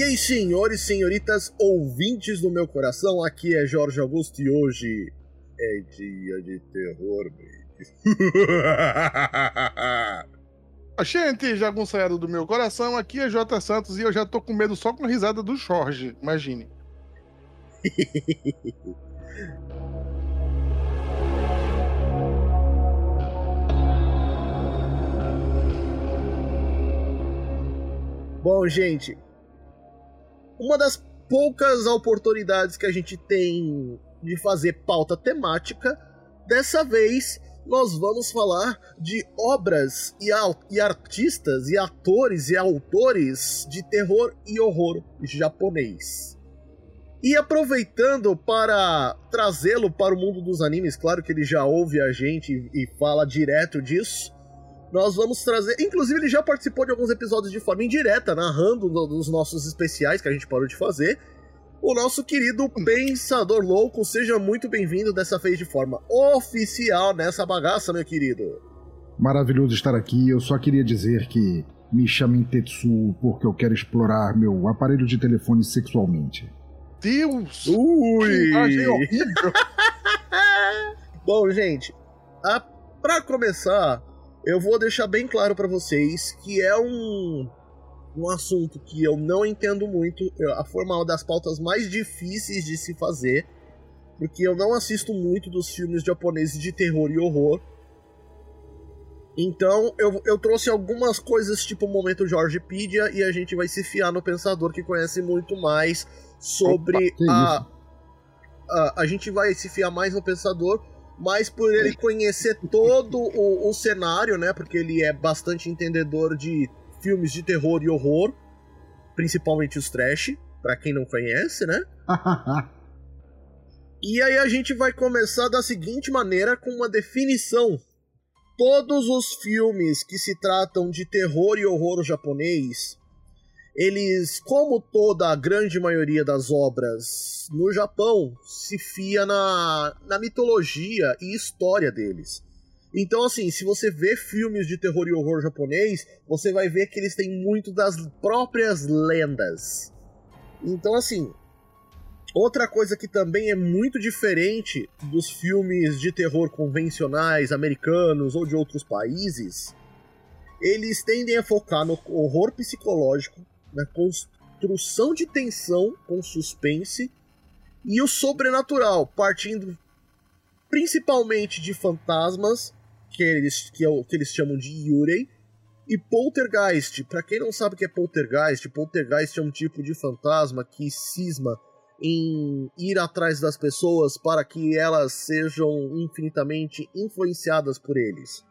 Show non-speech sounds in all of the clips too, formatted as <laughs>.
E aí, senhores e senhoritas, ouvintes do meu coração, aqui é Jorge Augusto e hoje é dia de terror, baby. <laughs> Gente, jagunçado do meu coração, aqui é J Santos e eu já tô com medo só com a risada do Jorge, imagine. <laughs> Bom, gente, uma das poucas oportunidades que a gente tem de fazer pauta temática, dessa vez nós vamos falar de obras e, e, artistas e atores e autores de terror e horror japonês. E aproveitando para trazê-lo para o mundo dos animes, claro que ele já ouve a gente e fala direto disso. Nós vamos trazer. Inclusive, ele já participou de alguns episódios de forma indireta, narrando dos nossos especiais que a gente parou de fazer o nosso querido Pensador Louco. Seja muito bem-vindo dessa vez de forma oficial nessa bagaça, meu querido. Maravilhoso estar aqui. Eu só queria dizer que me chamem Tetsu porque eu quero explorar meu aparelho de telefone sexualmente. Deus! Ui! Que horrível! <laughs> Bom, gente, a... para começar, eu vou deixar bem claro para vocês que é um um assunto que eu não entendo muito, a forma das pautas mais difíceis de se fazer, porque eu não assisto muito dos filmes japoneses de terror e horror. Então eu, eu trouxe algumas coisas tipo o momento Jorgepedia e a gente vai se fiar no pensador que conhece muito mais sobre Opa, a, a. A gente vai se fiar mais no pensador, mas por ele conhecer todo o, o cenário, né? Porque ele é bastante entendedor de filmes de terror e horror, principalmente os trash, para quem não conhece, né? <laughs> e aí a gente vai começar da seguinte maneira com uma definição. Todos os filmes que se tratam de terror e horror japonês, eles, como toda a grande maioria das obras no Japão, se fia na, na mitologia e história deles. Então, assim, se você vê filmes de terror e horror japonês, você vai ver que eles têm muito das próprias lendas. Então, assim, outra coisa que também é muito diferente dos filmes de terror convencionais americanos ou de outros países, eles tendem a focar no horror psicológico, na construção de tensão com suspense e o sobrenatural, partindo principalmente de fantasmas que eles, que, é o, que eles chamam de Yurei, e Poltergeist. Para quem não sabe o que é Poltergeist, Poltergeist é um tipo de fantasma que cisma em ir atrás das pessoas para que elas sejam infinitamente influenciadas por eles.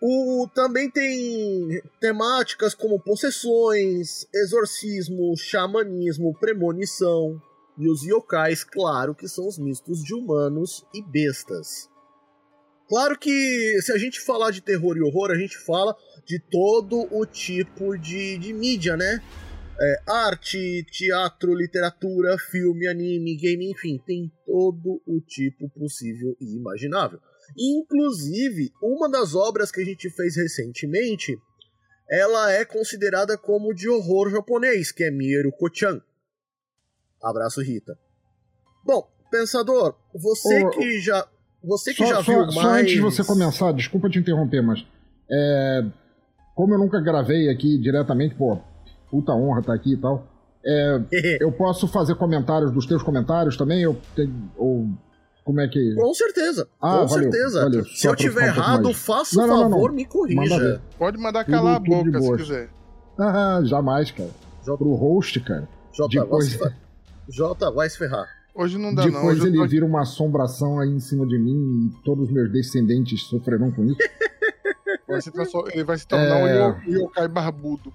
O, também tem temáticas como possessões, exorcismo, xamanismo, premonição. E os yokais, claro, que são os mistos de humanos e bestas. Claro que se a gente falar de terror e horror, a gente fala de todo o tipo de, de mídia, né? É, arte, teatro, literatura, filme, anime, game, enfim, tem todo o tipo possível e imaginável. Inclusive, uma das obras que a gente fez recentemente, ela é considerada como de horror japonês, que é Mieru Kochan. Abraço, Rita. Bom, pensador, você que já você que só, já só, viu mais... Só antes de você começar, desculpa te interromper, mas... É, como eu nunca gravei aqui diretamente, pô, puta honra estar tá aqui e tal. É, <laughs> eu posso fazer comentários dos teus comentários também? Eu tenho, ou como é que. Com certeza. Ah, com valeu, certeza. Valeu. Se eu tiver errado, faça o favor, me corrija. Pode mandar calar tudo, a boca se quiser. Ah, jamais, cara. J... Pro host, cara. J, Depois... vai, se... J vai se ferrar. Hoje não dá Depois não. Depois ele tô... vira uma assombração aí em cima de mim e todos os meus descendentes sofrerão com isso. <laughs> Vai se transform... Ele vai se tornar é... um yokai barbudo.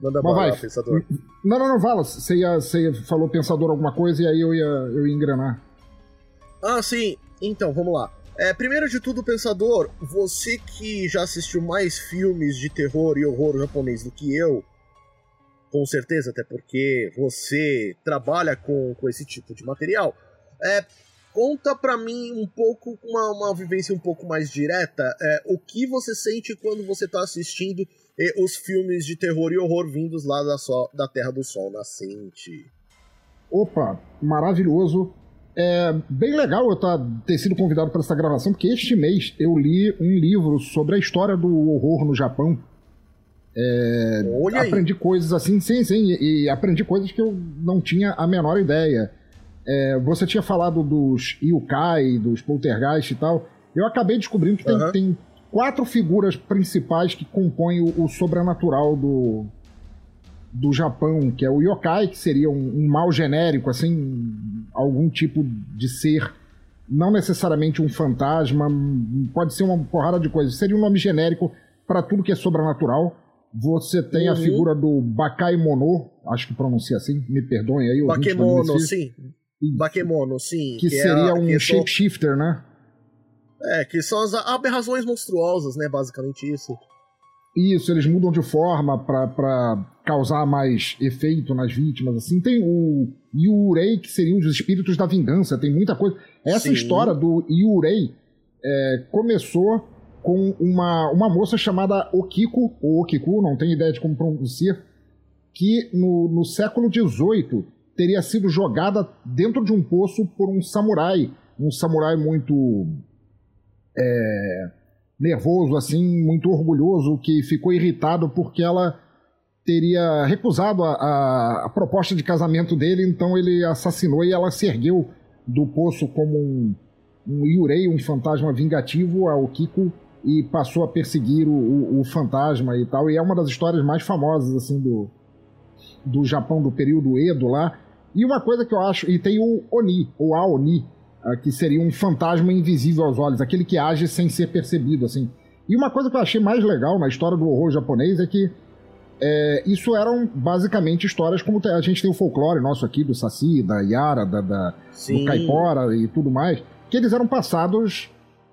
Manda Mas pensador. Não, não, não, fala. Você, ia, você falou pensador alguma coisa e aí eu ia, eu ia engrenar. Ah, sim. Então, vamos lá. É, primeiro de tudo, pensador, você que já assistiu mais filmes de terror e horror japonês do que eu, com certeza, até porque você trabalha com, com esse tipo de material, é, conta pra mim um pouco, uma, uma vivência um pouco mais direta, é, o que você sente quando você tá assistindo os filmes de terror e horror vindos lá da, so, da Terra do Sol Nascente. Opa, maravilhoso. É bem legal eu tá, ter sido convidado para essa gravação, porque este mês eu li um livro sobre a história do horror no Japão. É, aprendi coisas assim, sim, sim, e, e aprendi coisas que eu não tinha a menor ideia. É, você tinha falado dos yokai, dos poltergeist e tal. Eu acabei descobrindo que tem, tem quatro figuras principais que compõem o, o sobrenatural do, do Japão, que é o yokai, que seria um, um mal genérico, assim, algum tipo de ser, não necessariamente um fantasma, pode ser uma porrada de coisas, seria um nome genérico para tudo que é sobrenatural. Você tem a Uhum. figura do Bakemono, acho que pronuncia assim, me perdoem aí. Bakemono, sim. Bakemono, sim. Que, é seria a- um que shapeshifter, né? É, que são as aberrações monstruosas, né? Basicamente isso. Isso, eles mudam de forma pra causar mais efeito nas vítimas, assim. Tem o Yurei, que seriam os espíritos da vingança, tem muita coisa. Essa Sim. história do Yurei é, começou com uma, uma moça chamada Okiko, ou Okiku, não tenho ideia de como pronunciar, que no, no século XVIII teria sido jogada dentro de um poço por um samurai, um samurai muito é, nervoso, assim, muito orgulhoso, que ficou irritado porque ela teria recusado a, a- a proposta de casamento dele, então ele assassinou e ela se ergueu do poço como um, um Yurei, um fantasma vingativo, a Okiko, e passou a perseguir o, o- o fantasma e tal. E é uma das histórias mais famosas, assim, do, do Japão do período Edo lá. E uma coisa que eu acho, e tem o Oni, ou Aoni, que seria um fantasma invisível aos olhos, aquele que age sem ser percebido, assim. E uma coisa que eu achei mais legal na história do horror japonês é que é, isso eram basicamente histórias como a gente tem o folclore nosso aqui, do Saci, da Yara, da, da, do caipora e tudo mais, que eles eram passados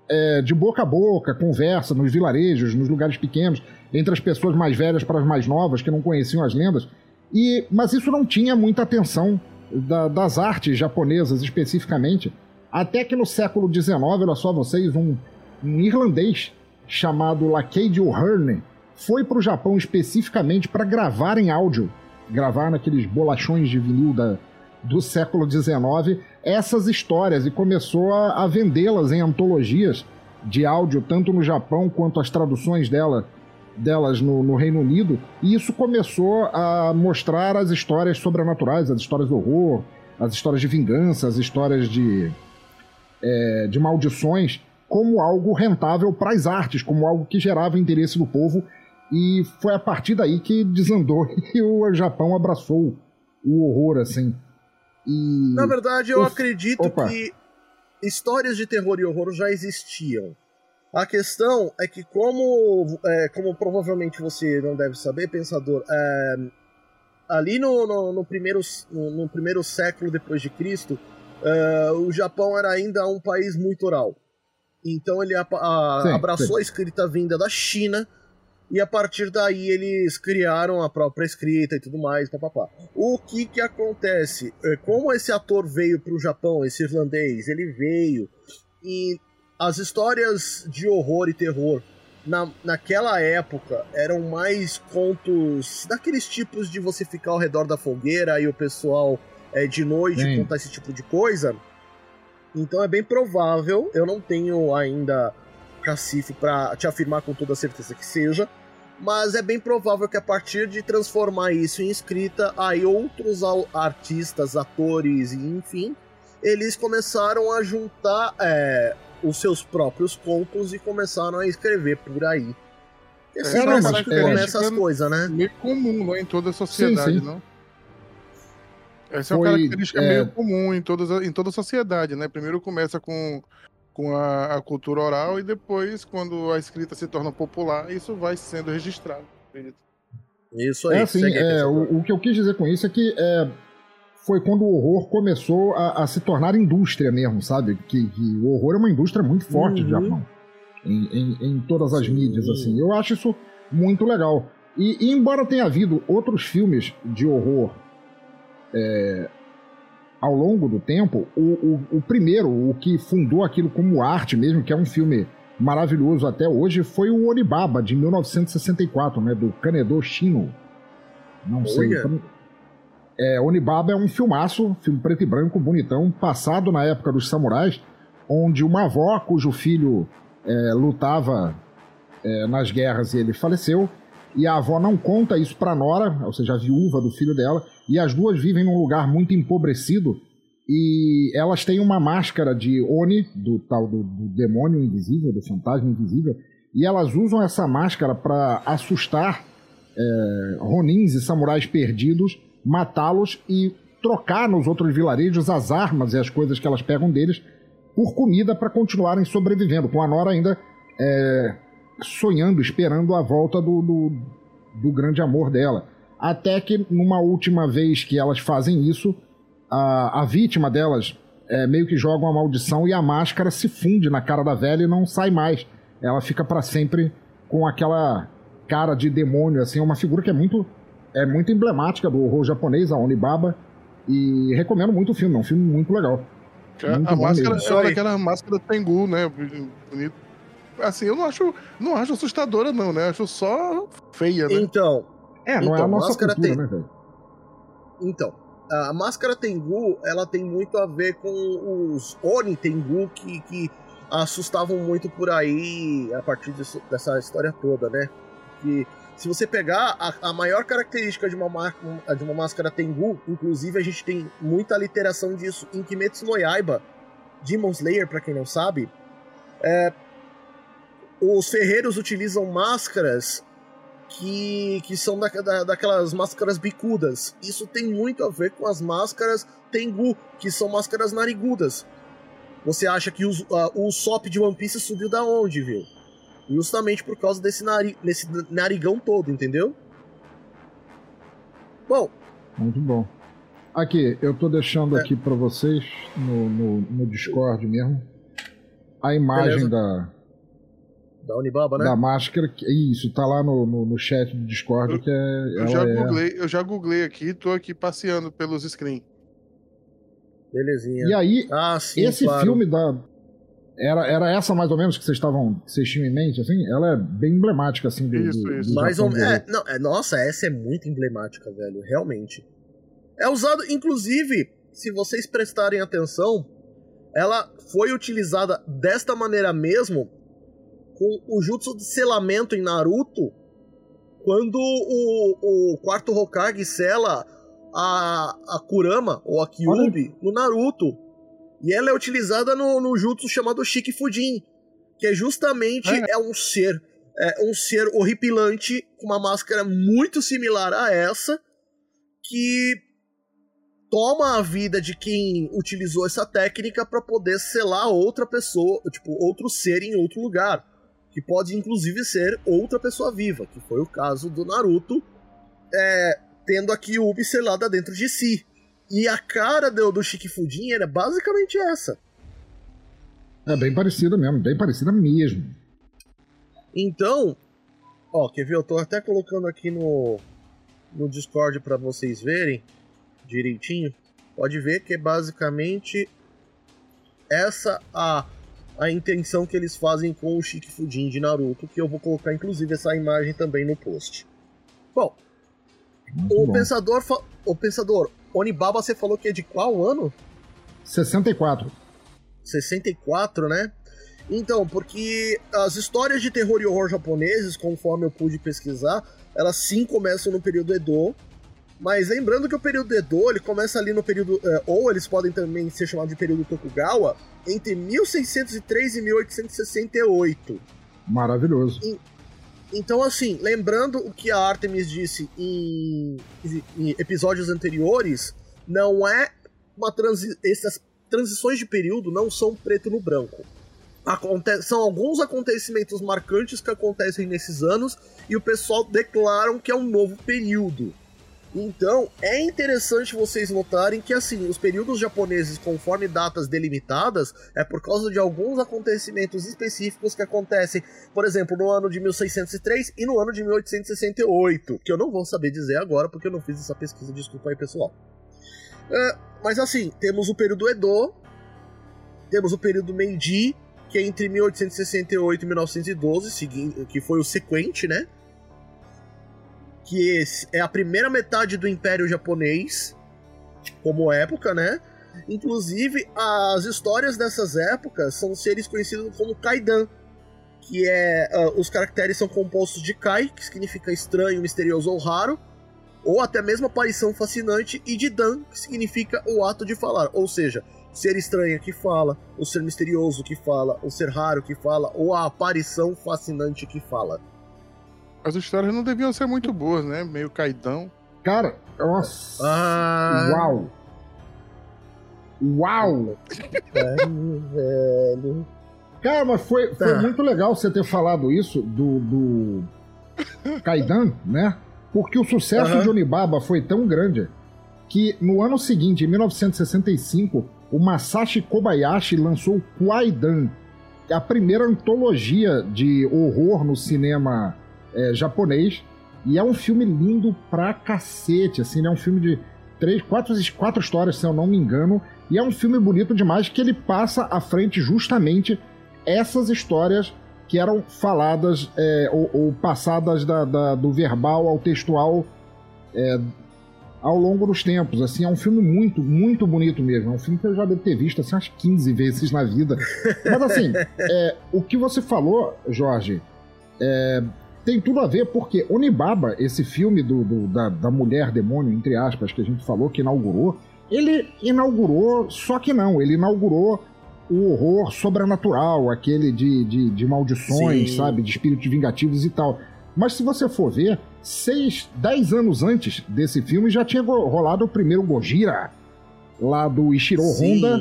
é, de boca a boca, conversa nos vilarejos, nos lugares pequenos, entre as pessoas mais velhas para as mais novas que não conheciam as lendas. E, mas isso não tinha muita atenção da- das artes japonesas especificamente, até que no século XIX, olha só vocês, um, um irlandês chamado Lacade O'Hearn foi para o Japão especificamente para gravar em áudio, gravar naqueles bolachões de vinil da, do século XIX essas histórias e começou a, a vendê-las em antologias de áudio, tanto no Japão quanto as traduções dela, delas no, no Reino Unido. E isso começou a mostrar as histórias sobrenaturais, as histórias do horror, as histórias de vingança, as histórias de, é, de maldições, como algo rentável para as artes, como algo que gerava interesse do povo. E foi a partir daí que desandou <laughs> e o Japão abraçou o horror, assim. E... Na verdade, eu Uf, acredito opa. que histórias de terror e horror já existiam. A questão é que, como, é, como provavelmente você não deve saber, pensador, é, ali no, no, no primeiro, no, no primeiro século depois de Cristo, é, o Japão era ainda um país muito oral. Então ele apa- a- Sim, abraçou sim. a escrita vinda da China e a partir daí eles criaram a própria escrita e tudo mais, papapá. O que que acontece? É, Como esse ator veio para o Japão, esse irlandês, ele veio e as histórias de horror e terror na, naquela época eram mais contos daqueles tipos de você ficar ao redor da fogueira e o pessoal é, de noite Sim. contar esse tipo de coisa. Então é bem provável, eu não tenho ainda cacife para te afirmar com toda certeza que seja, mas é bem provável que a partir de transformar isso em escrita, aí outros artistas, atores e enfim, eles começaram a juntar é, os seus próprios contos e começaram a escrever por aí. É, É, que é- começa as coisas, né? Meio comum, não é? Em toda a sociedade, Sim, sim. não? Essa é uma Foi, característica é, meio comum em, todas, em toda a sociedade, né? Primeiro começa com, com a, a cultura oral e depois, quando a escrita se torna popular, isso vai sendo registrado. Isso aí. É assim, segue aí, é, o, o que eu quis dizer com isso é que é, foi quando o horror começou a, a se tornar indústria mesmo, sabe? Que, que o horror é uma indústria muito forte no Uhum. Japão. Em, em, em todas as Sim. mídias, assim. Eu acho isso muito legal. E, e embora tenha havido outros filmes de horror é, ao longo do tempo, o, o, o primeiro, o que fundou aquilo como arte mesmo, que é um filme maravilhoso até hoje, foi o Onibaba, de 1964, né? Do Kanedo Shino. Não sei. Olha. então- É, Onibaba é um filmaço, filme preto e branco, bonitão, passado na época dos samurais, onde uma avó cujo filho é, lutava é, nas guerras e ele faleceu, e a avó não conta isso pra Nora, ou seja, a viúva do filho dela, e as duas vivem num lugar muito empobrecido, e elas têm uma máscara de Oni, do tal do, do demônio invisível, do fantasma invisível, e elas usam essa máscara para assustar é, ronins e samurais perdidos, matá-los e trocar nos outros vilarejos as armas e as coisas que elas pegam deles por comida para continuarem sobrevivendo, com a Nora ainda é, sonhando, esperando a volta do, do, do grande amor dela. Até que, numa última vez que elas fazem isso, a, a vítima delas é, meio que joga uma maldição e a máscara se funde na cara da velha e não sai mais. Ela fica para sempre com aquela cara de demônio, assim, é uma figura que é muito, é muito emblemática do horror japonês, a Onibaba. E recomendo muito o filme, é um filme muito legal. A, Muito a máscara é aquela máscara Tengu, né? Bonito. Assim, eu não acho, não acho assustadora, não, né? Acho só feia, né? Então, É, não é Então, a nossa máscara cultura, tem- né, velho? Então, a máscara Tengu, ela tem muito a ver com os Oni Tengu que, que assustavam muito por aí a partir disso- dessa história toda, né? Que se você pegar a, a maior característica de uma, de uma máscara Tengu, inclusive a gente tem muita literação disso em Kimetsu no Yaiba, Demon Slayer, pra quem não sabe, é, os ferreiros utilizam máscaras que, que são da, da- daquelas máscaras bicudas. Isso tem muito a ver com as máscaras Tengu, que são máscaras narigudas. Você acha que os- ah, o Sop de One Piece subiu da onde, viu? Justamente por causa desse, nari, desse narigão todo, entendeu? Bom, Muito bom. Aqui, eu tô deixando É. aqui pra vocês no, no, no Discord mesmo a imagem Beleza. da, da Unibaba, né? da máscara. que- Isso, tá lá no, no, no chat do Discord que é. Eu já, é- googlei, eu já googlei aqui, tô aqui passeando pelos screens. Belezinha. E aí, Ah, sim, esse claro. filme da. Era, era essa mais ou menos que vocês estavam. que vocês tinham em mente, assim? Ela é bem emblemática, assim, do. Isso, do, isso. do Mais ou É, não, é, nossa, essa é muito emblemática, velho. Realmente. É usado, inclusive, se vocês prestarem atenção, ela foi utilizada desta maneira mesmo com o jutsu de selamento em Naruto, quando o, o quarto Hokage sela a, a Kurama, ou a Kyuubi, no Naruto. E ela é utilizada no, no jutsu chamado Shikifujin, que é justamente É. é um ser é um ser horripilante com uma máscara muito similar a essa que toma a vida de quem utilizou essa técnica para poder selar outra pessoa, tipo, outro ser em outro lugar, que pode inclusive ser outra pessoa viva, que foi o caso do Naruto, é, tendo a Kyuubi selada dentro de si. E a cara do, do Shikifujin era basicamente essa. É bem parecida mesmo, bem parecida mesmo. Então, ó, quer ver? Eu tô até colocando aqui no, no Discord para vocês verem direitinho. Pode ver que é basicamente essa a, a intenção que eles fazem com o Shikifujin de Naruto, que eu vou colocar inclusive essa imagem também no post. Bom, Muito o bom. pensador, o pensador Onibaba, você falou que é de qual ano? 64. 64, né? Então, porque as histórias de terror e horror japoneses, conforme eu pude pesquisar, elas sim começam no período Edo. Mas lembrando que o período Edo, ele começa ali no período. eh, ou eles podem também ser chamados de período Tokugawa, entre 1603 e 1868. Maravilhoso. Então, assim, lembrando o que a Artemis disse em, em episódios anteriores, não é uma transi essas transições de período não são preto no branco. Aconte são alguns acontecimentos marcantes que acontecem nesses anos e o pessoal declaram que é um novo período. Então, é interessante vocês notarem que, assim, os períodos japoneses, conforme datas delimitadas, é por causa de alguns acontecimentos específicos que acontecem, por exemplo, no ano de 1603 e no ano de 1868, que eu não vou saber dizer agora porque eu não fiz essa pesquisa, desculpa aí, pessoal. É, mas, assim, temos o período Edo, temos o período Meiji, que é entre 1868 e 1912, que foi o sequente, né? Que é a primeira metade do Império Japonês, como época, né? Inclusive, as histórias dessas épocas são seres conhecidos como Kaidan, que é. Uh, os caracteres são compostos de Kai, que significa estranho, misterioso ou raro, ou até mesmo aparição fascinante, e de Dan, que significa o ato de falar, ou seja, ser estranho que fala, o ser misterioso que fala, o ser raro que fala, ou a aparição fascinante que fala. As histórias não deviam ser muito boas, né? Meio caidão. Cara, nossa. Ah... Uau! Uau! Velho, velho. Cara, mas foi, foi tá. muito legal você ter falado isso do, do Kaidan, né? Porque o sucesso uhum. de Onibaba foi tão grande que no ano seguinte, em 1965, o Masashi Kobayashi lançou o Kwaidan, a primeira antologia de horror no cinema é, japonês. E é um filme lindo pra cacete, assim, é um filme de três, quatro, quatro histórias, se eu não me engano. E é um filme bonito demais que ele passa à frente justamente essas histórias que eram faladas é, ou, ou, passadas da, da, do verbal ao textual é, ao longo dos tempos. Assim, é um filme muito, muito bonito mesmo. É um filme que eu já devo ter visto assim, umas 15 vezes na vida. Mas assim, <laughs> é, o que você falou, Jorge, é, tem tudo a ver porque Onibaba, esse filme do, do da, da, mulher demônio, entre aspas, que a gente falou, que inaugurou, ele inaugurou, só que não, ele inaugurou o horror sobrenatural, aquele de, de, de maldições, Sim. sabe, de espíritos vingativos e tal. Mas se você for ver, seis, dez anos antes desse filme já tinha rolado o primeiro Gojira, lá do Ishiro Sim. Honda,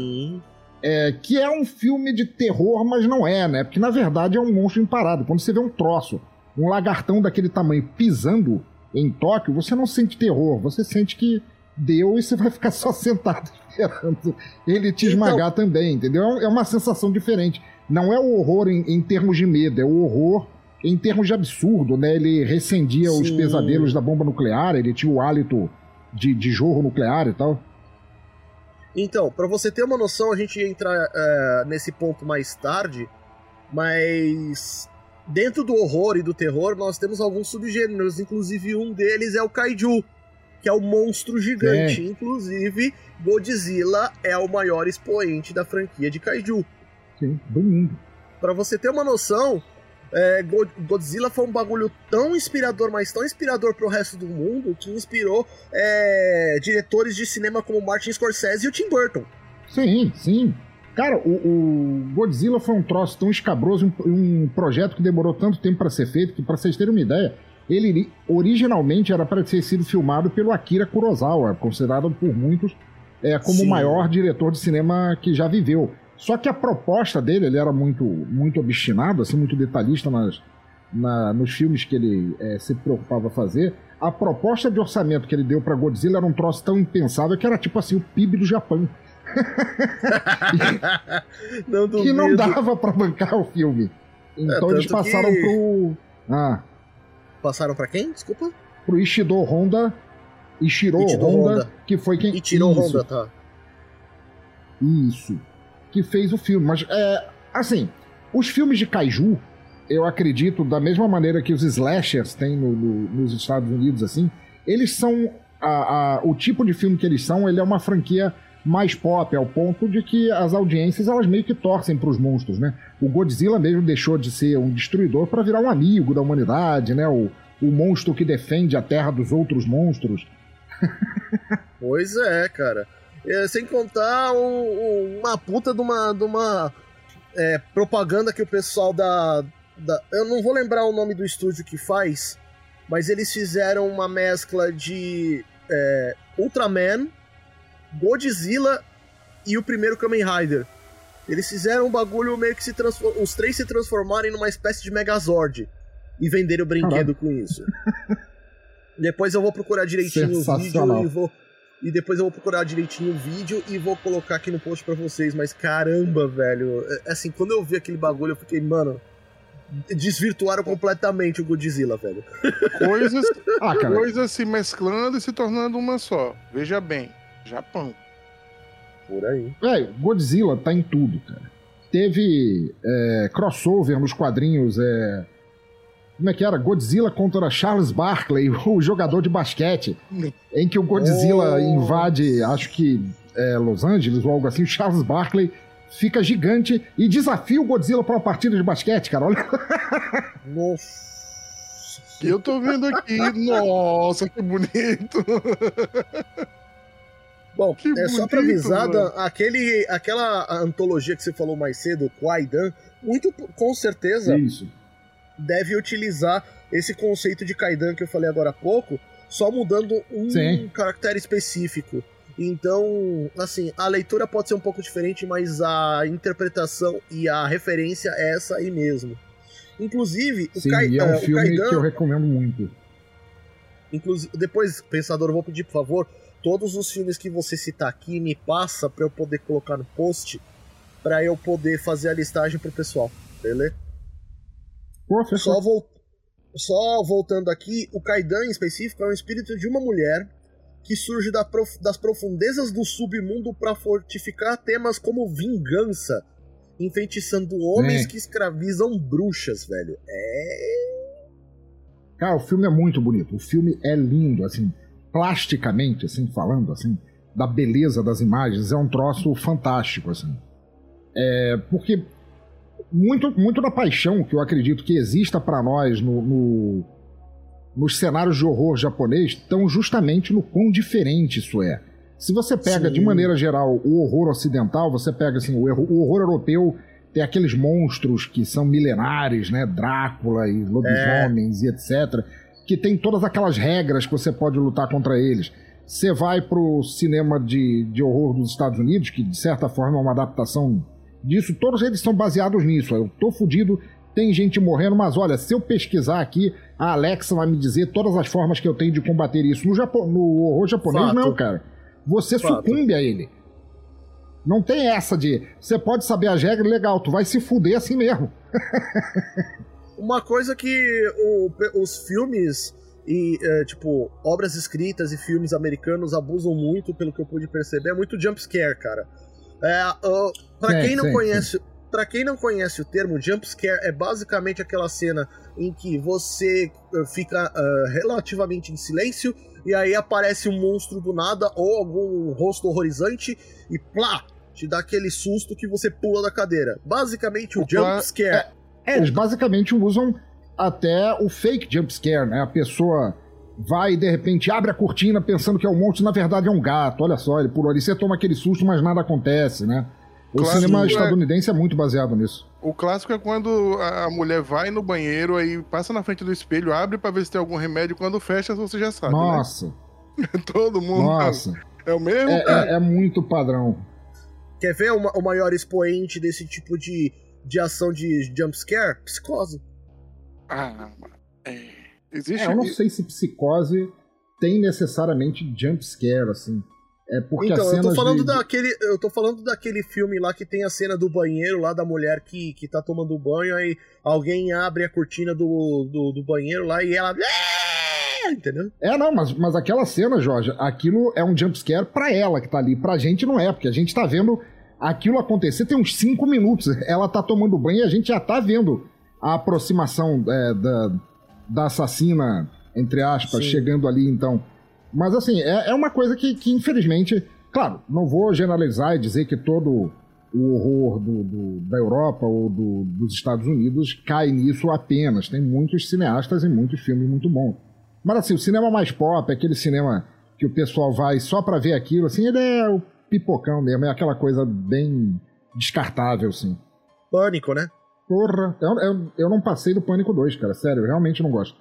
é, que é um filme de terror, mas não é, né? Porque na verdade é um monstro imparado. Quando você vê um troço um lagartão daquele tamanho pisando em Tóquio, você não sente terror, você sente que deu e você vai ficar só <laughs> sentado esperando ele te então... esmagar também, entendeu? É uma sensação diferente. Não é o horror em, em termos de medo, é o horror em termos de absurdo, né? Ele recendia Sim. os pesadelos da bomba nuclear, ele tinha o hálito de, de jorro nuclear e tal. Então, para você ter uma noção, a gente ia entrar é, nesse ponto mais tarde, mas Dentro do horror e do terror, nós temos alguns subgêneros, inclusive um deles é o kaiju, que é o monstro gigante. É. Inclusive, Godzilla é o maior expoente da franquia de kaiju. Sim, do mundo. Pra você ter uma noção, é, Godzilla foi um bagulho tão inspirador, mas tão inspirador pro resto do mundo, que inspirou é, diretores de cinema como Martin Scorsese e o Tim Burton. Sim, sim. Cara, o, o, Godzilla foi um troço tão escabroso, um, um projeto que demorou tanto tempo para ser feito, que, para vocês terem uma ideia, ele originalmente era para ter sido filmado pelo Akira Kurosawa, considerado por muitos é, como Sim. o maior diretor de cinema que já viveu. Só que a proposta dele, ele era muito, muito obstinado, assim, muito detalhista nas, na, nos filmes que ele é, se preocupava a fazer. A proposta de orçamento que ele deu para Godzilla era um troço tão impensável que era tipo assim o PIB do Japão. <laughs> não que não dava para bancar o filme. Então é, eles passaram que... pro. Ah. Passaram para quem? Desculpa? Pro Ishido Honda. Ishiro Honda, Honda, que foi quem. Ichiro Isso. Honda, tá. Isso. Que fez o filme. Mas, é. Assim, os filmes de Kaiju, eu acredito, da mesma maneira que os slashers têm no, no, nos Estados Unidos, assim, eles são. A, a, o tipo de filme que eles são, ele é uma franquia mais pop, ao ponto de que as audiências elas meio que torcem para os monstros, né? O Godzilla mesmo deixou de ser um destruidor para virar um amigo da humanidade, né? O, o monstro que defende a terra dos outros monstros. <laughs> pois é, cara. É, sem contar o, uma puta de uma, de uma é, propaganda que o pessoal da, da. Eu não vou lembrar o nome do estúdio que faz, mas eles fizeram uma mescla de é, Ultraman Godzilla e o primeiro Kamen Rider. Eles fizeram um bagulho meio que se transform... os três se transformarem numa espécie de Megazord e venderem o brinquedo com isso. <laughs> depois eu vou procurar direitinho o vídeo e vou e depois eu vou procurar direitinho o vídeo e vou colocar aqui no post para vocês, mas caramba, velho, é, assim, quando eu vi aquele bagulho eu fiquei, mano, desvirtuaram completamente o Godzilla, velho. Coisas, <laughs> ah, coisas se mesclando e se tornando uma só. Veja bem, Japão. Por aí. Velho, Godzilla tá em tudo, cara. Teve é, crossover nos quadrinhos, é. Como é que era? Godzilla contra Charles Barkley, <laughs> o jogador de basquete. Em que o Godzilla oh. invade, acho que é, Los Angeles ou algo assim. O Charles Barkley fica gigante e desafia o Godzilla para uma partida de basquete, cara. Olha. Nossa. Eu tô vendo aqui. Nossa, que bonito. <laughs> Bom, que é bonito, só pra avisar, aquele, aquela antologia que você falou mais cedo, Kwaidan, muito com certeza Isso. deve utilizar esse conceito de Kaidan que eu falei agora há pouco, só mudando um Sim. caractere específico. Então, assim, a leitura pode ser um pouco diferente, mas a interpretação e a referência é essa aí mesmo. Inclusive, Sim, o Kai, é um filme Kaidan, que eu recomendo muito. Inclusive, depois, pensador, eu vou pedir, por favor, todos os filmes que você citar aqui me passa para eu poder colocar no post para eu poder fazer a listagem pro pessoal, beleza? Só, vol só voltando aqui, o Kaidan em específico é um espírito de uma mulher que surge da prof das profundezas do submundo para fortificar temas como vingança, enfeitiçando homens é. que escravizam bruxas, velho. É. Cara, o filme é muito bonito. O filme é lindo, assim plasticamente, assim, falando, assim, da beleza das imagens, é um troço fantástico, assim. É, porque muito, muito da paixão que eu acredito que exista para nós no, no, nos cenários de horror japonês estão justamente no quão diferente isso é. Se você pega, Sim. de maneira geral, o horror ocidental, você pega assim, o, o horror europeu tem aqueles monstros que são milenares, né? Drácula e lobisomens é. e etc que tem todas aquelas regras que você pode lutar contra eles. Você vai pro cinema de, de horror dos Estados Unidos, que de certa forma é uma adaptação disso, todos eles são baseados nisso. Eu tô fudido, tem gente morrendo, mas olha, se eu pesquisar aqui, a Alexa vai me dizer todas as formas que eu tenho de combater isso. No, Japo no horror japonês, Fato. não, cara. Você Fato. sucumbe a ele. Não tem essa de você pode saber as regras, legal, tu vai se fuder assim mesmo. <laughs> Uma coisa que o, os filmes e, é, tipo, obras escritas e filmes americanos abusam muito, pelo que eu pude perceber, é muito jump scare, cara. É, uh, pra, quem não conhece, para quem não conhece o termo, jump scare é basicamente aquela cena em que você uh, fica uh, relativamente em silêncio e aí aparece um monstro do nada ou algum rosto horrorizante e plá! Te dá aquele susto que você pula da cadeira. Basicamente, o, o jump scare é, é, eles basicamente usam até o fake jump scare, né? A pessoa vai e de repente abre a cortina pensando que é um monstro, na verdade é um gato. Olha só, ele pulou ali, você toma aquele susto, mas nada acontece, né? O clássico cinema é- estadunidense é... é muito baseado nisso. O clássico é quando a mulher vai no banheiro, aí passa na frente do espelho, abre para ver se tem algum remédio, quando fecha você já sabe. Né? Nossa. Né? <laughs> Todo mundo. Nossa. É o mesmo? É, é, é muito padrão. Quer ver o, o maior expoente desse tipo de de ação de jumpscare? Psicose. Ah, é. Existe. É, eu não sei se psicose tem necessariamente jumpscare, assim. É porque então, eu tô falando de... daquele. Eu tô falando daquele filme lá que tem a cena do banheiro lá da mulher que, que tá tomando banho, aí alguém abre a cortina do, do, do banheiro lá e ela. Entendeu? É, não, mas, mas aquela cena, Jorge, aquilo é um jumpscare pra ela que tá ali. Pra gente não é, porque a gente tá vendo aquilo acontecer tem uns 5 minutos. Ela tá tomando banho e a gente já tá vendo a aproximação é, da, da assassina, entre aspas, Sim. chegando ali, então. Mas assim, é, é uma coisa que, que, infelizmente, claro, não vou generalizar e dizer que todo o horror do, do, da Europa ou do, dos Estados Unidos cai nisso apenas. Tem muitos cineastas e muitos filmes muito bons. Mas assim, o cinema mais pop, aquele cinema que o pessoal vai só para ver aquilo, assim, ele é pipocão mesmo, é aquela coisa bem descartável, assim. Pânico, né? Porra, eu, eu, eu não passei do Pânico 2, cara, sério, eu realmente não gosto.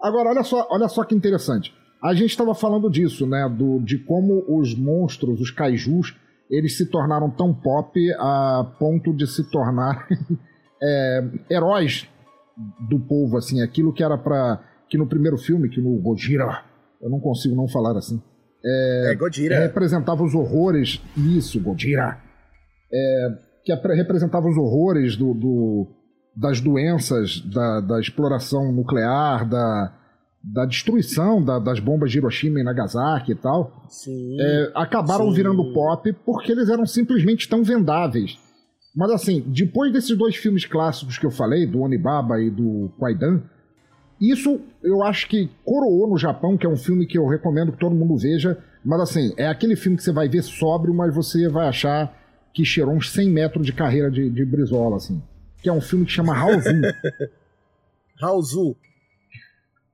Agora, olha só, olha só que interessante. A gente estava falando disso, né, do, de como os monstros, os kaijus, eles se tornaram tão pop a ponto de se tornar <laughs> é, heróis do povo, assim, aquilo que era para que no primeiro filme, que no Gojira, eu não consigo não falar assim, é, é Gojira. representava os horrores, isso, Gojira, é, que representava os horrores do, do das doenças, da, da, exploração nuclear, da, da destruição da, das bombas de Hiroshima e Nagasaki e tal, sim, é, acabaram sim. virando pop porque eles eram simplesmente tão vendáveis. Mas assim, depois desses dois filmes clássicos que eu falei, do Onibaba e do Kwaidan, isso eu acho que coroou no Japão, que é um filme que eu recomendo que todo mundo veja. Mas assim, é aquele filme que você vai ver sóbrio, mas você vai achar que cheirou uns 100 metros de carreira de, de Brizola, assim. Que é um filme que chama Raozu. Raozu.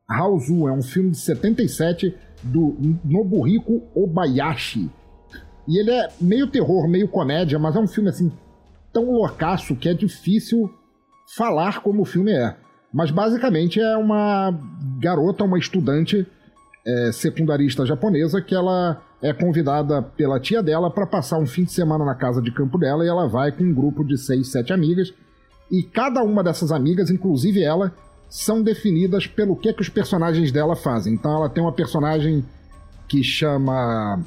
Raozu é um filme de 77 do Nobuhiko Obayashi. E ele é meio terror, meio comédia, mas é um filme assim tão loucaço que é difícil falar como o filme é. Mas basicamente é uma garota, uma estudante é, secundarista japonesa que ela é convidada pela tia dela para passar um fim de semana na casa de campo dela e ela vai com um grupo de seis, sete amigas. E cada uma dessas amigas, inclusive ela, são definidas pelo que, que os personagens dela fazem. Então ela tem uma personagem que chama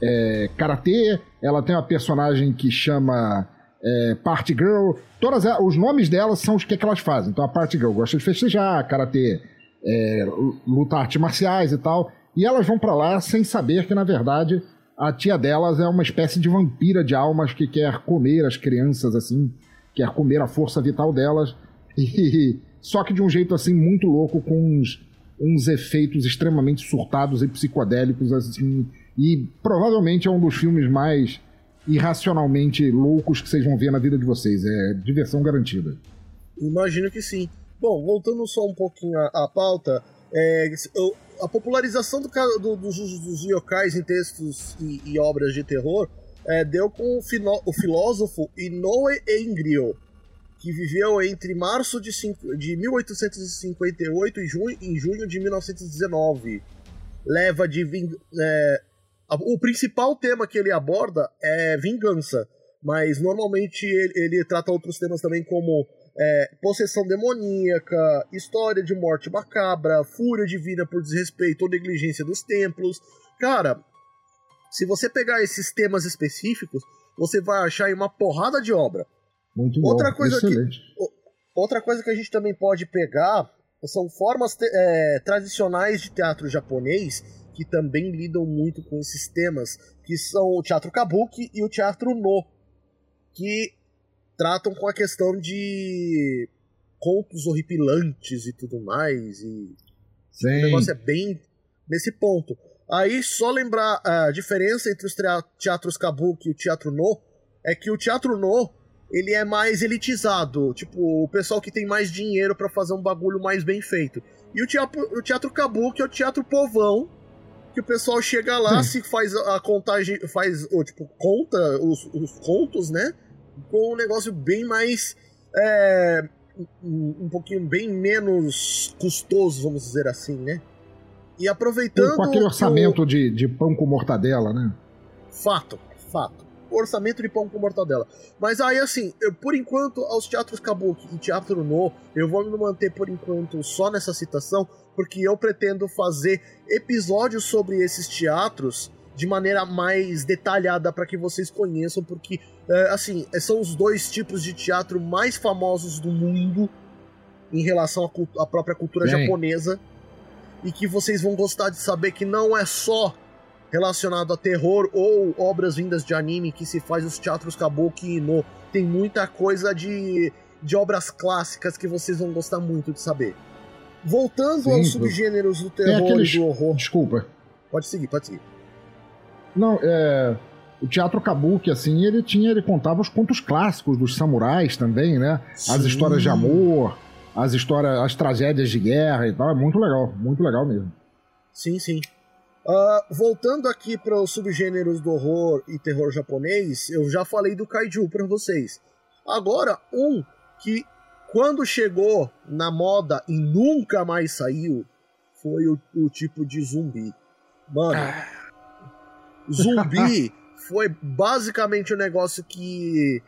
é, Karatê, ela tem uma personagem que chama é, Party Girl, todas os nomes delas são os que, que elas fazem. Então a Party Girl gosta de festejar, karatê, é, lutar artes marciais e tal. E elas vão para lá sem saber que, na verdade, a tia delas é uma espécie de vampira de almas que quer comer as crianças, assim, quer comer a força vital delas. <laughs> E, só que de um jeito, assim, muito louco, com uns, uns efeitos extremamente surtados e psicodélicos, assim. E provavelmente é um dos filmes mais irracionalmente loucos que vocês vão ver na vida de vocês. É diversão garantida. Imagino que sim. Bom, voltando só um pouquinho à, pauta, é, a popularização do, do, dos, dos yokais em textos e, e obras de terror é, deu com o, fino, o filósofo Inoue Engrio, que viveu entre março de, de 1858 e junho, em junho de 1919. Leva de é, o principal tema que ele aborda é vingança, mas normalmente ele, ele trata outros temas também como é, possessão demoníaca, história de morte macabra, fúria divina por desrespeito ou negligência dos templos. Cara, se você pegar esses temas específicos, você vai achar em uma porrada de obra. Muito outra bom, coisa excelente. Que, outra coisa que a gente também pode pegar são formas é, tradicionais de teatro japonês que também lidam muito com esses temas, que são o teatro kabuki e o teatro no, que tratam com a questão de contos horripilantes e tudo mais, e Sim. o negócio é bem nesse ponto. Aí, só lembrar a diferença entre os teatros kabuki e o teatro no, é que o teatro no, ele é mais elitizado, tipo, o pessoal que tem mais dinheiro para fazer um bagulho mais bem feito. E o teatro, o teatro kabuki é o teatro povão, que o pessoal chega lá, se faz a contagem, faz, ou, tipo, conta os, os contos, né? Com um negócio bem mais. É, um pouquinho bem menos custoso, vamos dizer assim, né? E aproveitando. Com aquele orçamento o... de, de pão com mortadela, né? Fato, fato. Orçamento de pão com mortadela. Mas aí, assim, eu, por enquanto, aos teatros Kabuki e Teatro No, eu vou me manter por enquanto só nessa citação, porque eu pretendo fazer episódios sobre esses teatros de maneira mais detalhada para que vocês conheçam, porque é, assim são os dois tipos de teatro mais famosos do mundo em relação à, própria cultura Bem. japonesa e que vocês vão gostar de saber que não é só relacionado a terror ou obras vindas de anime que se faz os teatros kabuki no tem muita coisa de de obras clássicas que vocês vão gostar muito de saber. Voltando Sim, aos subgêneros do terror aqueles... e do horror. Desculpa. Pode seguir, pode seguir. Não, é. O teatro kabuki, assim, ele tinha, ele contava os contos clássicos dos samurais também, né? Sim. As histórias de amor, as histórias, as tragédias de guerra e tal. É muito legal, muito legal mesmo. Sim, sim. Uh, voltando aqui para os subgêneros do horror e terror japonês, eu já falei do kaiju para vocês. Agora, um que quando chegou na moda e nunca mais saiu, foi o, o tipo de zumbi. Mano, ah. zumbi <laughs> foi basicamente um negócio que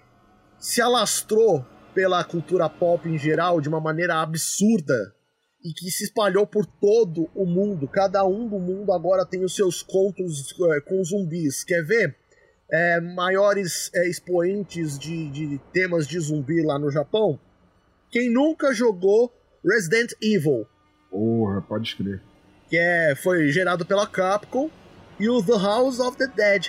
se alastrou pela cultura pop em geral de uma maneira absurda e que se espalhou por todo o mundo. Cada um do mundo agora tem os seus contos é, com zumbis. Quer ver? É, maiores é, expoentes de, de temas de zumbi lá no Japão. Quem nunca jogou Resident Evil? Porra, pode escrever. Que é, foi gerado pela Capcom. E o The House of the Dead,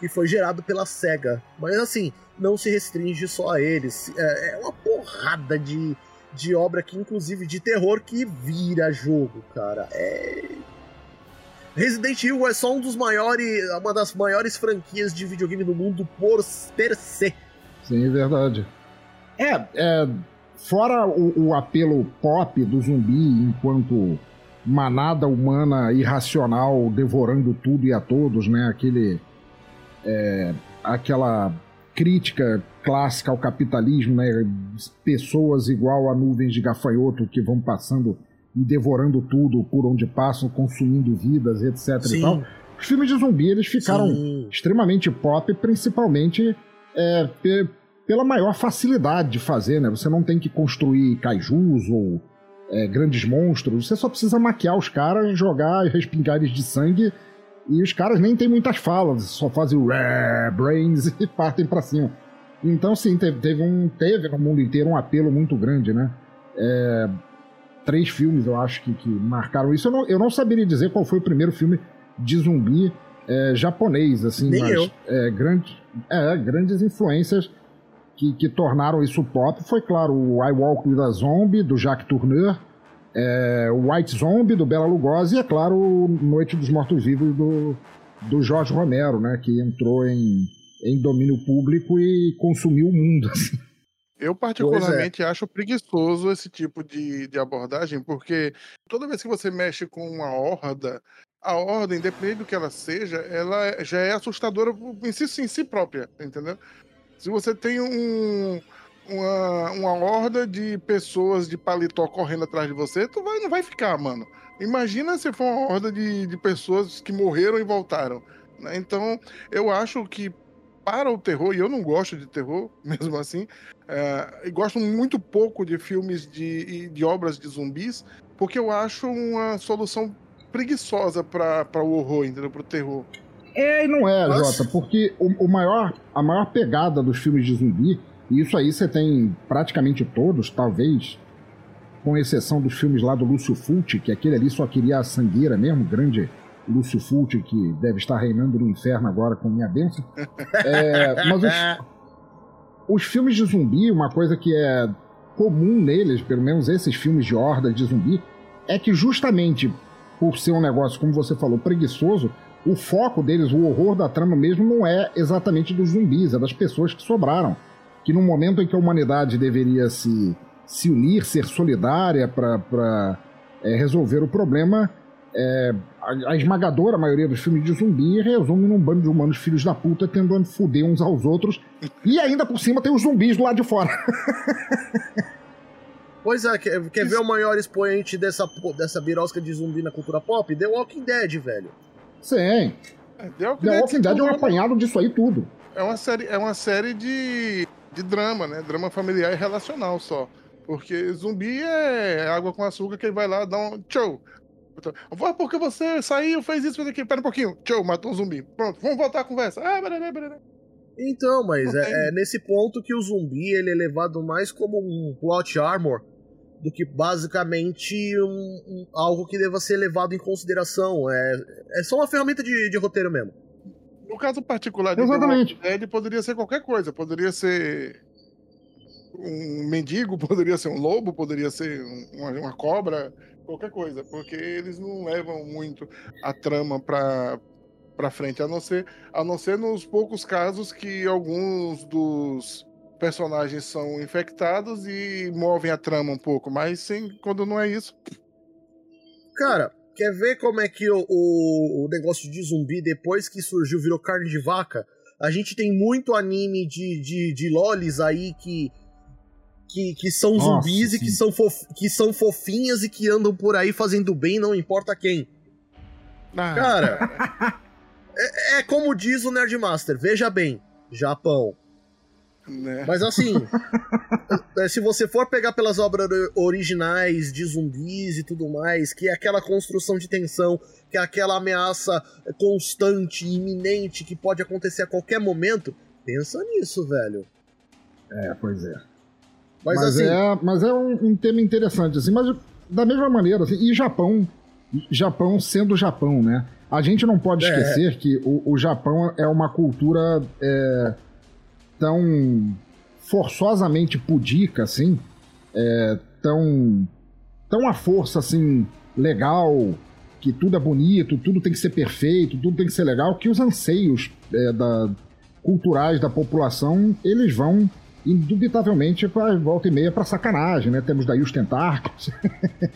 que foi gerado pela SEGA. Mas assim, não se restringe só a eles. É, é uma porrada de, de obra que, inclusive, de terror que vira jogo, cara. É. Resident Evil é só um dos maiores, uma das maiores franquias de videogame do mundo por per se. Sim, é verdade. É, é fora o, o, apelo pop do zumbi enquanto manada humana irracional devorando tudo e a todos, né? Aquele, é, aquela crítica clássica ao capitalismo, né? Pessoas igual a nuvens de gafanhoto que vão passando e devorando tudo por onde passam, consumindo vidas, etc. Sim. E tal. Os filmes de zumbi eles ficaram Sim. extremamente pop, principalmente é, pela maior facilidade de fazer, né? Você não tem que construir kaijus ou é, grandes monstros, você só precisa maquiar os caras, jogar respingares de sangue e os caras nem tem muitas falas, só fazem o brains <laughs> e partem para cima. Então, sim, teve, teve, um, teve no mundo inteiro um apelo muito grande, né? É, três filmes, eu acho, que, que marcaram isso. Eu não, eu não saberia dizer qual foi o primeiro filme de zumbi é, japonês, assim, Nem mas eu. É, grande, é, grandes influências que, que, tornaram isso pop foi, claro, o I Walk with a Zombie, do Jacques Tourneur, é, o White Zombie, do Bela Lugosi, e, é claro, Noite dos Mortos-Vivos, do, do Jorge Romero, né, que entrou em, em domínio público e consumiu o mundo. <laughs> Assim. Eu particularmente é. acho preguiçoso esse tipo de, de abordagem, porque toda vez que você mexe com uma horda, a ordem, independente do que ela seja, ela já é assustadora em si, em si própria, entendeu? Se você tem um, uma, uma horda de pessoas de paletó correndo atrás de você, tu vai, não vai ficar, mano. Imagina se for uma horda de, de pessoas que morreram e voltaram. Né? Então, eu acho que para o terror, e eu não gosto de terror, <laughs> mesmo assim, é, e gosto muito pouco de filmes de, de obras de zumbis, porque eu acho uma solução preguiçosa para o horror, entendeu? Para o terror. É e não é. Jota, porque o, o, maior, a maior pegada dos filmes de zumbi, isso aí você tem praticamente todos, talvez, com exceção dos filmes lá do Lúcio Fulci, que aquele ali só queria a sangueira mesmo, grande Lúcio Fulci, que deve estar reinando no inferno agora com minha bênção. <laughs> É, mas os, os filmes de zumbi, uma coisa que é comum neles, pelo menos esses filmes de horda de zumbi, é que justamente por ser um negócio, como você falou, preguiçoso, o foco deles, o horror da trama mesmo, não é exatamente dos zumbis, é das pessoas que sobraram. Que no momento em que a humanidade deveria se, se unir, ser solidária para é, resolver o problema, é, a, a, esmagadora maioria dos filmes de zumbi resume num bando de humanos filhos da puta tentando foder uns aos outros. E ainda por cima tem os zumbis do lado de fora. <laughs> Pois é, quer, quer ver o maior expoente dessa, dessa birosca de zumbi na cultura pop? The Walking Dead, velho. Sim. É, The Walking, The Walking Dead, é um apanhado disso aí tudo. É uma série, é uma série de, de drama, né? Drama familiar e relacional só. Porque zumbi é água com açúcar que ele vai lá dar um tchau. Então, porque você saiu, fez isso, fez aquilo. Pera um pouquinho. Tchau, matou um zumbi. Pronto, vamos voltar à conversa. Ah. Então, mas é, é, nesse ponto que o zumbi ele é levado mais como um plot armor do que basicamente um, um, algo que deva ser levado em consideração. É, é só uma ferramenta de, de roteiro mesmo. No caso particular de Exatamente. ele poderia ser qualquer coisa. Poderia ser um mendigo, <laughs> poderia ser um lobo, poderia ser uma, uma cobra, qualquer coisa, porque eles não levam muito a trama para para frente, a não ser a não ser nos poucos casos que alguns dos personagens são infectados e movem a trama um pouco, mas sim, quando não é isso. Cara, quer ver como é que o, o, o negócio de zumbi, depois que surgiu, virou carne de vaca? A gente tem muito anime de, de, de lolis aí que que, que são Nossa, zumbis sim. e que são, fof, que são fofinhas e que andam por aí fazendo bem, não importa quem. Ah. Cara, <laughs> É, é como diz o Nerdmaster, veja bem, Japão. Né? Mas assim, <laughs> é, se você for pegar pelas obras originais de zumbis e tudo mais, que é aquela construção de tensão, que é aquela ameaça constante, iminente, que pode acontecer a qualquer momento, pensa nisso, velho. É, pois é. Mas, mas assim, é, mas é um, um, tema interessante, assim, mas da mesma maneira, assim, e Japão, Japão sendo Japão, né? A gente não pode é. esquecer que o, o, Japão é uma cultura é, tão forçosamente pudica, assim, é, tão, tão à força, assim, legal, que tudo é bonito, tudo tem que ser perfeito, tudo tem que ser legal, que os anseios é, da, culturais da população, eles vão indubitavelmente para volta e meia para sacanagem, né? Temos daí os tentáculos. <laughs>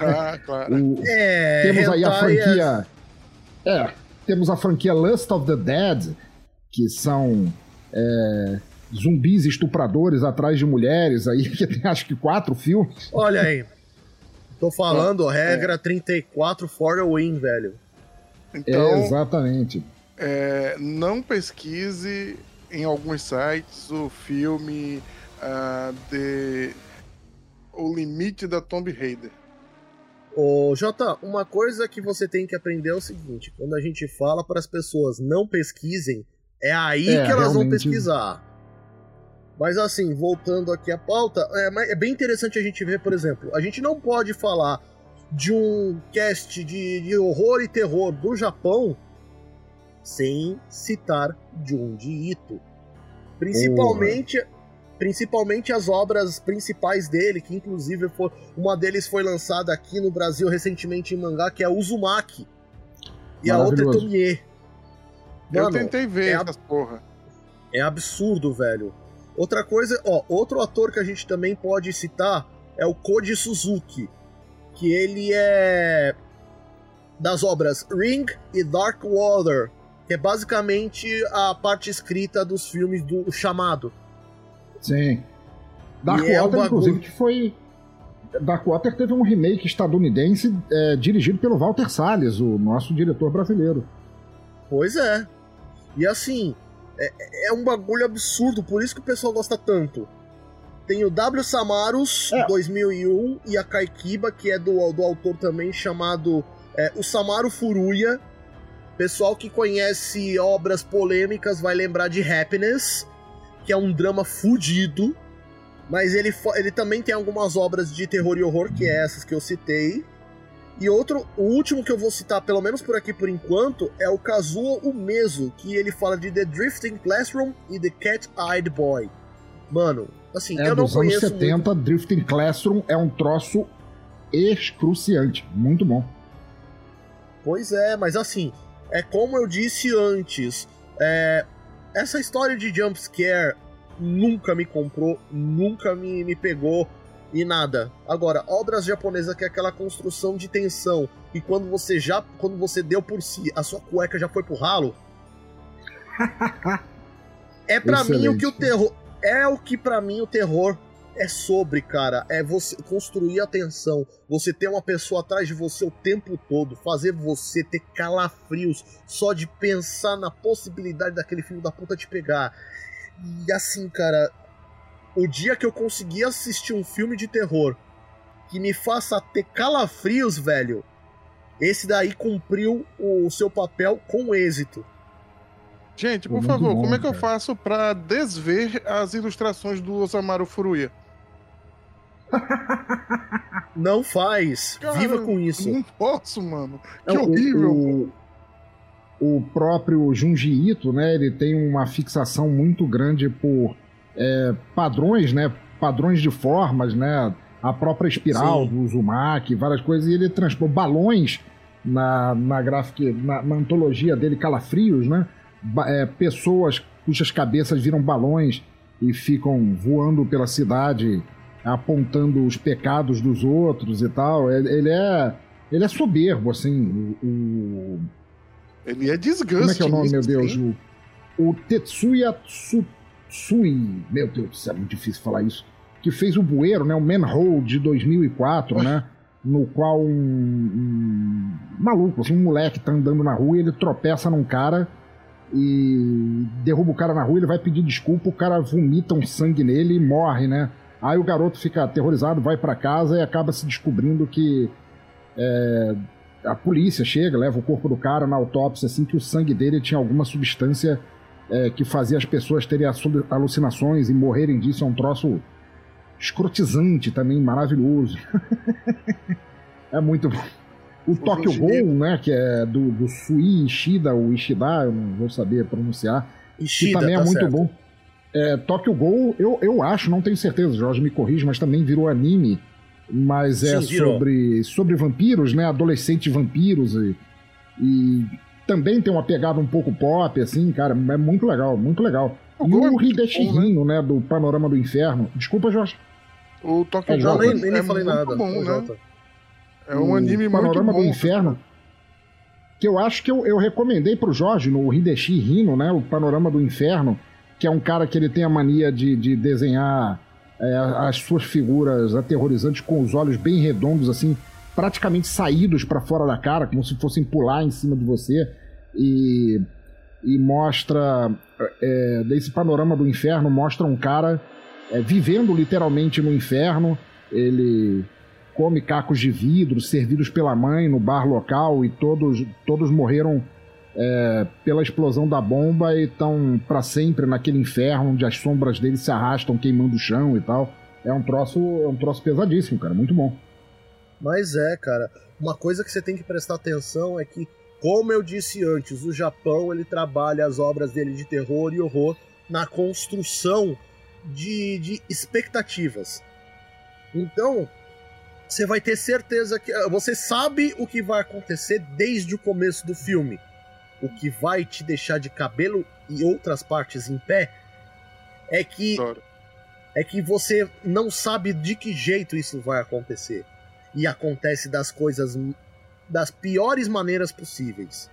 Ah, claro. o, é, temos aí a franquia é, temos a franquia Lust of the Dead, que são é, zumbis estupradores atrás de mulheres aí, que tem acho que quatro filmes. Olha aí. Tô falando, é. regra 34 for the win, velho. Então, é, exatamente. É, não pesquise em alguns sites o filme uh, de O Limite da Tomb Raider. Ô, Jota, uma coisa que você tem que aprender é o seguinte: quando a gente fala para as pessoas não pesquisem, é aí é, que elas realmente... vão pesquisar. Mas assim, voltando aqui à pauta, é, é, bem interessante a gente ver, por exemplo, a gente não pode falar de um cast de, de horror e terror do Japão sem citar Junji Ito. Principalmente, principalmente as obras principais dele, que inclusive foi, uma deles foi lançada aqui no Brasil recentemente em mangá, que é Uzumaki. E a outra é Tomie. Mano, Eu tentei ver é essas porra. É absurdo, velho. Outra coisa, ó, outro ator que a gente também pode citar é o Koji Suzuki, que ele é das obras Ring e Dark Water, que é basicamente a parte escrita dos filmes do Chamado. Sim. Dark e Water, é inclusive, que foi. Dark Water teve um remake estadunidense é, dirigido pelo Walter Salles, o nosso diretor brasileiro. Pois é. E assim, é, é um bagulho absurdo, por isso que o pessoal gosta tanto. Tem o W. Samaros, é. 2001, e a Kaikiba, que é do, do autor também, chamado é, O Samaru Furuya. Pessoal que conhece obras polêmicas vai lembrar de Happiness, que é um drama fudido. Mas ele, ele também tem algumas obras de terror e horror, que é essas que eu citei. E outro, o último que eu vou citar, pelo menos por aqui por enquanto, é o Kazuo Umezo, que ele fala de The Drifting Classroom e The Cat-Eyed Boy. Mano, assim, é, eu não dos conheço. anos 70, muito... Drifting Classroom é um troço excruciante. Muito bom. Pois é, mas assim, é como eu disse antes, é, essa história de jumpscare nunca me comprou, nunca me, me pegou e nada. Agora, obras japonesas que é aquela construção de tensão e quando você já, quando você deu por si, a sua cueca já foi pro ralo. <laughs> é para mim o que o terror é o que para mim o terror é sobre, cara. É você construir a tensão, você ter uma pessoa atrás de você o tempo todo, fazer você ter calafrios só de pensar na possibilidade daquele filho da puta te pegar. E assim, cara, o dia que eu conseguir assistir um filme de terror que me faça ter calafrios, velho, esse daí cumpriu o seu papel com êxito. Gente, por favor, bom, como é que eu faço para desver as ilustrações do Osamaru Furuya? <laughs> Não faz. Cara, Viva com isso. Não posso, mano. Que não, horrível. O, o, próprio Junji Ito, né? Ele tem uma fixação muito grande por é, padrões, né? Padrões de formas, né? A própria espiral Sim. do Uzumaki, várias coisas. E ele transpôs balões na, na gráfica, na, na, antologia dele, Calafrios, né? Ba é, pessoas cujas cabeças viram balões e ficam voando pela cidade apontando os pecados dos outros e tal. Ele é, ele é soberbo, assim. O, ele é desgaste. Como é que é o nome, meu Deus? O, o Tetsuya Tsui, meu Deus do céu, é muito difícil falar isso. Que fez o Bueiro, né? O Manhole de 2004, né? No qual um, um, maluco, assim, um moleque tá andando na rua e ele tropeça num cara e derruba o cara na rua, ele vai pedir desculpa, o cara vomita um sangue nele e morre, né? Aí o garoto fica aterrorizado, vai para casa e acaba se descobrindo que é, a polícia chega, leva o corpo do cara na autópsia, assim, que o sangue dele tinha alguma substância é, que fazia as pessoas terem alucinações e morrerem disso. É um troço escrotizante também, maravilhoso. <laughs> é muito bom. O Tokyo Ghoul, né, que é do, do Sui Ishida, ou Ishida, eu não vou saber pronunciar, Ishida, que também é tá muito certo. bom. É, Tokyo Ghoul, eu, eu acho, não tenho certeza, Jorge me corrige, mas também virou anime, mas é Sim, sobre, sobre vampiros, né, adolescentes vampiros e, e também tem uma pegada um pouco pop, assim, cara, é muito legal, muito legal. O e o Hideshi Hino, né? né, do Panorama do Inferno. Desculpa, Jorge. O Tokyo é, Ghoul nem, nem é falei nada. bom, né? É um anime Panorama muito bom. do Inferno. Que eu acho que eu, eu recomendei pro Jorge no Hideshi Hino, né? O Panorama do Inferno, que é um cara que ele tem a mania de, de desenhar é, as suas figuras aterrorizantes com os olhos bem redondos, assim, praticamente saídos para fora da cara, como se fossem pular em cima de você. E, e mostra. É, desse panorama do inferno, mostra um cara é, vivendo literalmente no inferno. Ele come cacos de vidro servidos pela mãe no bar local e todos, todos morreram é, pela explosão da bomba e estão para sempre naquele inferno onde as sombras dele se arrastam queimando o chão e tal. É um troço, é um troço pesadíssimo, cara, muito bom. Mas é, cara, uma coisa que você tem que prestar atenção é que, como eu disse antes, o Japão ele trabalha as obras dele de terror e horror na construção de, de expectativas. Então, você vai ter certeza que. Ah, você sabe o que vai acontecer desde o começo do filme. O que vai te deixar de cabelo e outras partes em pé é que. É que você não sabe de que jeito isso vai acontecer. E acontece das coisas das piores maneiras possíveis.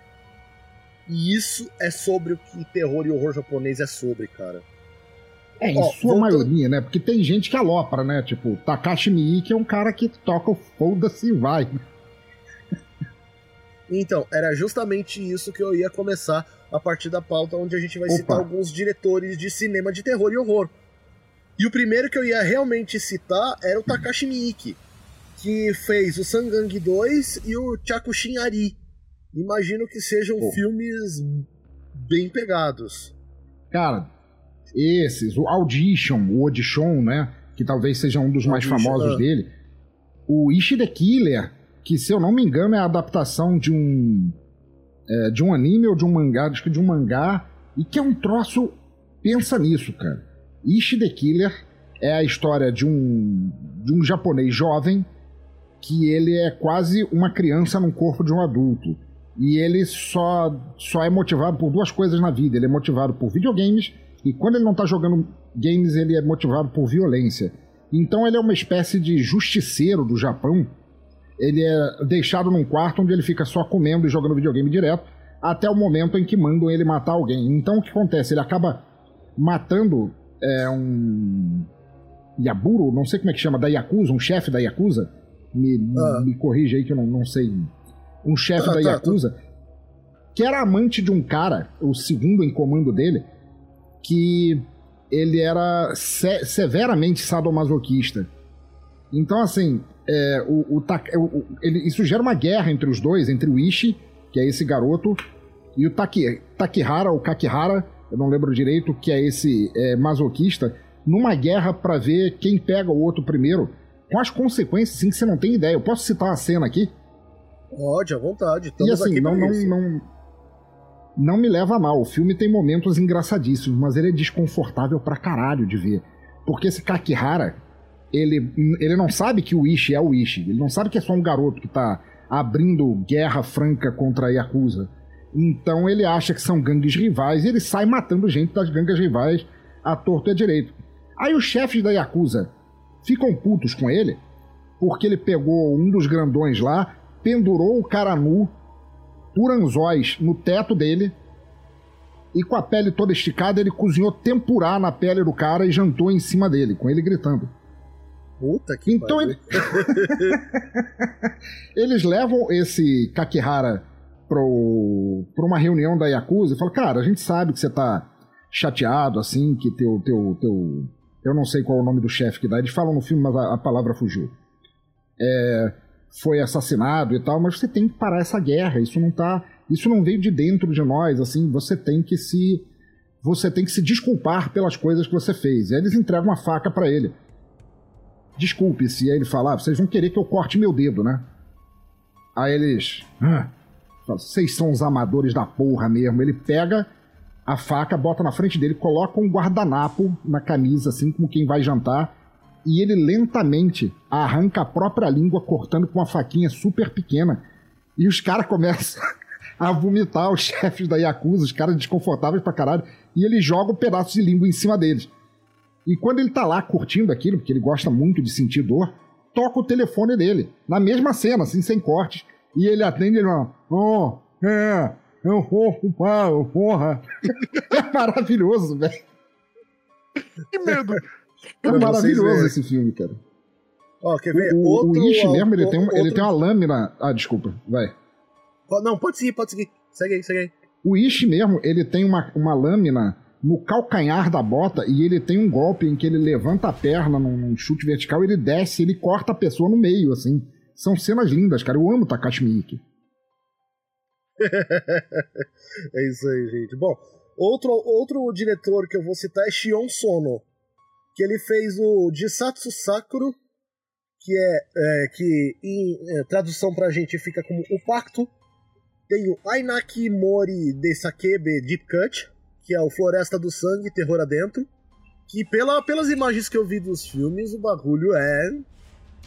E isso é sobre o que terror e horror japonês é sobre, cara. É, em Ó, sua voltando... maioria, né? Porque tem gente que alopra, né? Tipo, Takashi Miike é um cara que toca o foda-se e vai. <laughs> Então, era justamente isso que eu ia começar a partir da pauta, onde a gente vai Opa. citar alguns diretores de cinema de terror e horror. E o primeiro que eu ia realmente citar era o Takashi Miike, que fez o Sangang 2 e o Chakushin Ari. Imagino que sejam Pô. filmes bem pegados. Cara, esses, o Audition, o Audition, né? Que talvez seja um dos mais famosos é. dele. O Ishi the Killer, que se eu não me engano é a adaptação de um é, de um anime ou de um mangá, acho que de um mangá, e que é um troço. Pensa nisso, cara. Ishi the Killer é a história de um de um japonês jovem que ele é quase uma criança no corpo de um adulto. E ele só, só é motivado por duas coisas na vida. Ele é motivado por videogames e quando ele não está jogando games, ele é motivado por violência. Então ele é uma espécie de justiceiro do Japão. Ele é deixado num quarto onde ele fica só comendo e jogando videogame direto, até o momento em que mandam ele matar alguém. Então o que acontece? Ele acaba matando é, um Yaburo, não sei como é que chama, da Yakuza, um chefe da Yakuza. Me, ah. me corrige aí que eu não, não sei. Um chefe ah, da tá. Yakuza, tá. que era amante de um cara, o segundo em comando dele, que ele era se severamente sadomasoquista. Então, assim, é, o, o, o, ele, isso gera uma guerra entre os dois, entre o Ishi, que é esse garoto, e o Taki, Takihara, ou Kakihara, eu não lembro direito, que é esse é, masoquista, numa guerra para ver quem pega o outro primeiro, com as consequências assim, que você não tem ideia. Eu posso citar uma cena aqui? Pode, à vontade. Estamos e assim, não, não, não, não me leva a mal. O filme tem momentos engraçadíssimos, mas ele é desconfortável pra caralho de ver. Porque esse Kakihara, ele, ele não sabe que o Ishi é o Ishi. Ele não sabe que é só um garoto que tá abrindo guerra franca contra a Yakuza. Então ele acha que são gangues rivais e ele sai matando gente das gangues rivais à torto e à direito. Aí os chefes da Yakuza ficam putos com ele porque ele pegou um dos grandões lá, pendurou o cara nu por anzóis no teto dele. E com a pele toda esticada, ele cozinhou tempurá na pele do cara e jantou em cima dele, com ele gritando. Puta que Então ele... <laughs> eles levam esse Kakihara pro, pra uma reunião da Yakuza e fala: Cara, a gente sabe que você tá chateado, assim, que teu. teu, teu eu não sei qual é o nome do chefe que dá. Eles falam no filme, mas a, a palavra fugiu. É, foi assassinado e tal, mas você tem que parar essa guerra. Isso não tá. Isso não veio de dentro de nós, assim, você tem que se. Você tem que se desculpar pelas coisas que você fez. E aí eles entregam uma faca para ele. Desculpe-se. E aí ele fala: ah, vocês vão querer que eu corte meu dedo, né? Aí eles. Ah, vocês são os amadores da porra mesmo. Ele pega a faca, bota na frente dele, coloca um guardanapo na camisa, assim como quem vai jantar, e ele lentamente arranca a própria língua, cortando com uma faquinha super pequena. E os caras começam <laughs> a vomitar, os chefes da Yakuza, os caras desconfortáveis pra caralho, e ele joga um pedaço de língua em cima deles. E quando ele tá lá curtindo aquilo, porque ele gosta muito de sentir dor, toca o telefone dele, na mesma cena, assim, sem cortes, e ele atende ele fala, oh, é, eu vou ocupar, porra. é maravilhoso, velho. Que medo. É maravilhoso esse filme, cara. Ó, quer ver? O, outro, o Ishi mesmo, ele, tem, um, outro... ele tem uma lâmina. Ah, desculpa, vai. Não, pode seguir, pode seguir. Segue aí, segue aí. O Ishi mesmo, ele tem uma, uma lâmina no calcanhar da bota e ele tem um golpe em que ele levanta a perna num, num chute vertical, ele desce, ele corta a pessoa no meio, assim. São cenas lindas, cara. Eu amo Takashi Miike. <laughs> é isso aí, gente. Bom, outro, outro diretor que eu vou citar é Shion Sono, que ele fez o Jisatsu Sakuro, que é, é que em é, tradução pra gente fica como O Pacto. Tem o Ainaki Mori de Sakebe Deep Cut, que é o Floresta do Sangue, Terror Adentro. Que pela, pelas imagens que eu vi dos filmes, o bagulho é.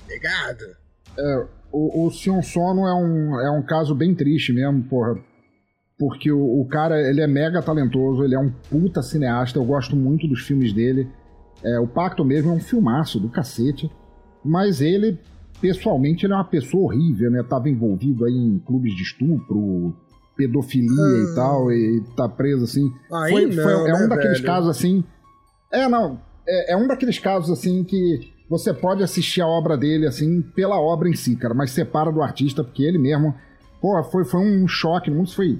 pegado. É, o, o Sion Sono é um, é um caso bem triste mesmo, porra. Porque o, o, cara, ele é mega talentoso, ele é um puta cineasta, eu gosto muito dos filmes dele. É, o Pacto mesmo é um filmaço do cacete. Mas ele, pessoalmente, ele é uma pessoa horrível, né? Tava envolvido aí em clubes de estupro, pedofilia e tal, e tá preso assim. Aí foi, não, foi, é um né, daqueles velho? casos assim. É, não. É, é um daqueles casos assim que você pode assistir a obra dele assim pela obra em si, cara, mas separa do artista, porque ele mesmo. Pô, foi, foi um choque, não foi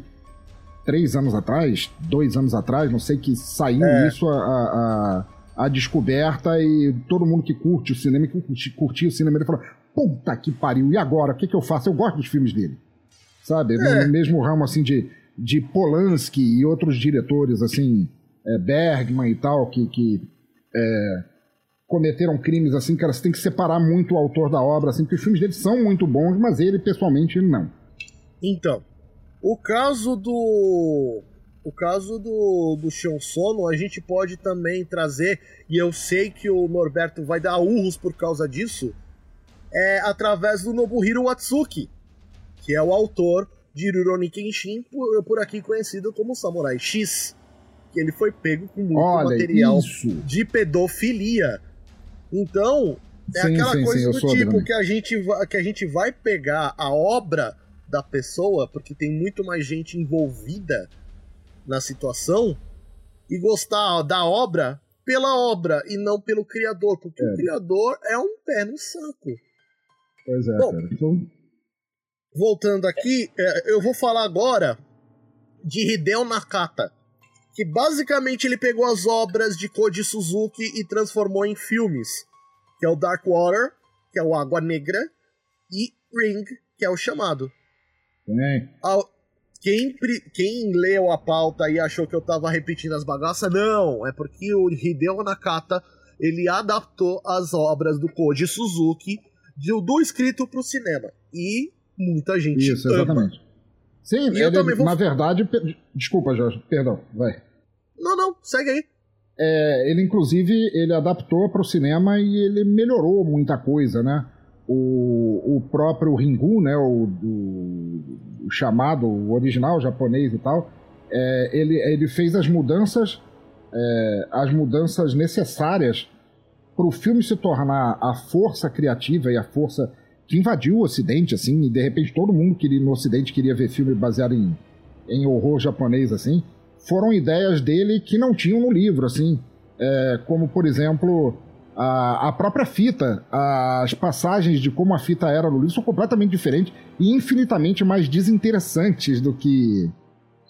três anos atrás, dois anos atrás, não sei que saiu É. isso a, a, a, descoberta e todo mundo que curte o cinema, que curti, curtia o cinema, ele falou: puta que pariu, e agora? O que, que eu faço? Eu gosto dos filmes dele. Sabe? É. No mesmo ramo assim de, de Polanski e outros diretores, assim, é, Bergman e tal, que, que é, cometeram crimes assim, cara, você tem que separar muito o autor da obra, assim, porque os filmes dele são muito bons, mas ele, pessoalmente, não. Então, o caso do. O caso do, do Shion Sono, a gente pode também trazer, e eu sei que o Norberto vai dar urros por causa disso, é através do Nobuhiro Watsuki, que é o autor de Rurouni Kenshin, por, por aqui conhecido como Samurai X, que ele foi pego com muito Olha, material isso. de pedofilia. Então, é Sim, aquela sim, coisa sim, do tipo que a, gente vai, que a gente vai pegar a obra da pessoa, porque tem muito mais gente envolvida na situação, e gostar da obra pela obra e não pelo criador, porque É. o criador é um pé no saco. Pois é, Bom, cara. Então, Voltando aqui, é, eu vou falar agora de Hideo Nakata, que basicamente ele pegou as obras de Koji Suzuki e transformou em filmes, que é o Dark Water, que é o Água Negra, e Ring, que é o Chamado. Quem, quem leu a pauta e achou que eu tava repetindo as bagaças, não, é porque o Hideo Nakata ele adaptou as obras do Koji Suzuki do, do escrito pro cinema. E muita gente Isso, ama. exatamente. Sim, ele, vou- na verdade. pe- Desculpa, Jorge, perdão, vai. Não, não, segue aí. É, ele, inclusive, ele adaptou para o cinema e ele melhorou muita coisa, né? O, o próprio Ringu, né? O, o- o chamado, o original japonês e tal, é, ele, ele fez as mudanças, é, as mudanças necessárias para o filme se tornar a força criativa e a força que invadiu o Ocidente, assim, e de repente todo mundo queria, no Ocidente queria ver filme baseado em, em horror japonês, assim, foram ideias dele que não tinham no livro, assim, é, como por exemplo A, a própria fita, as passagens de como a fita era no livro são completamente diferentes e infinitamente mais desinteressantes do que,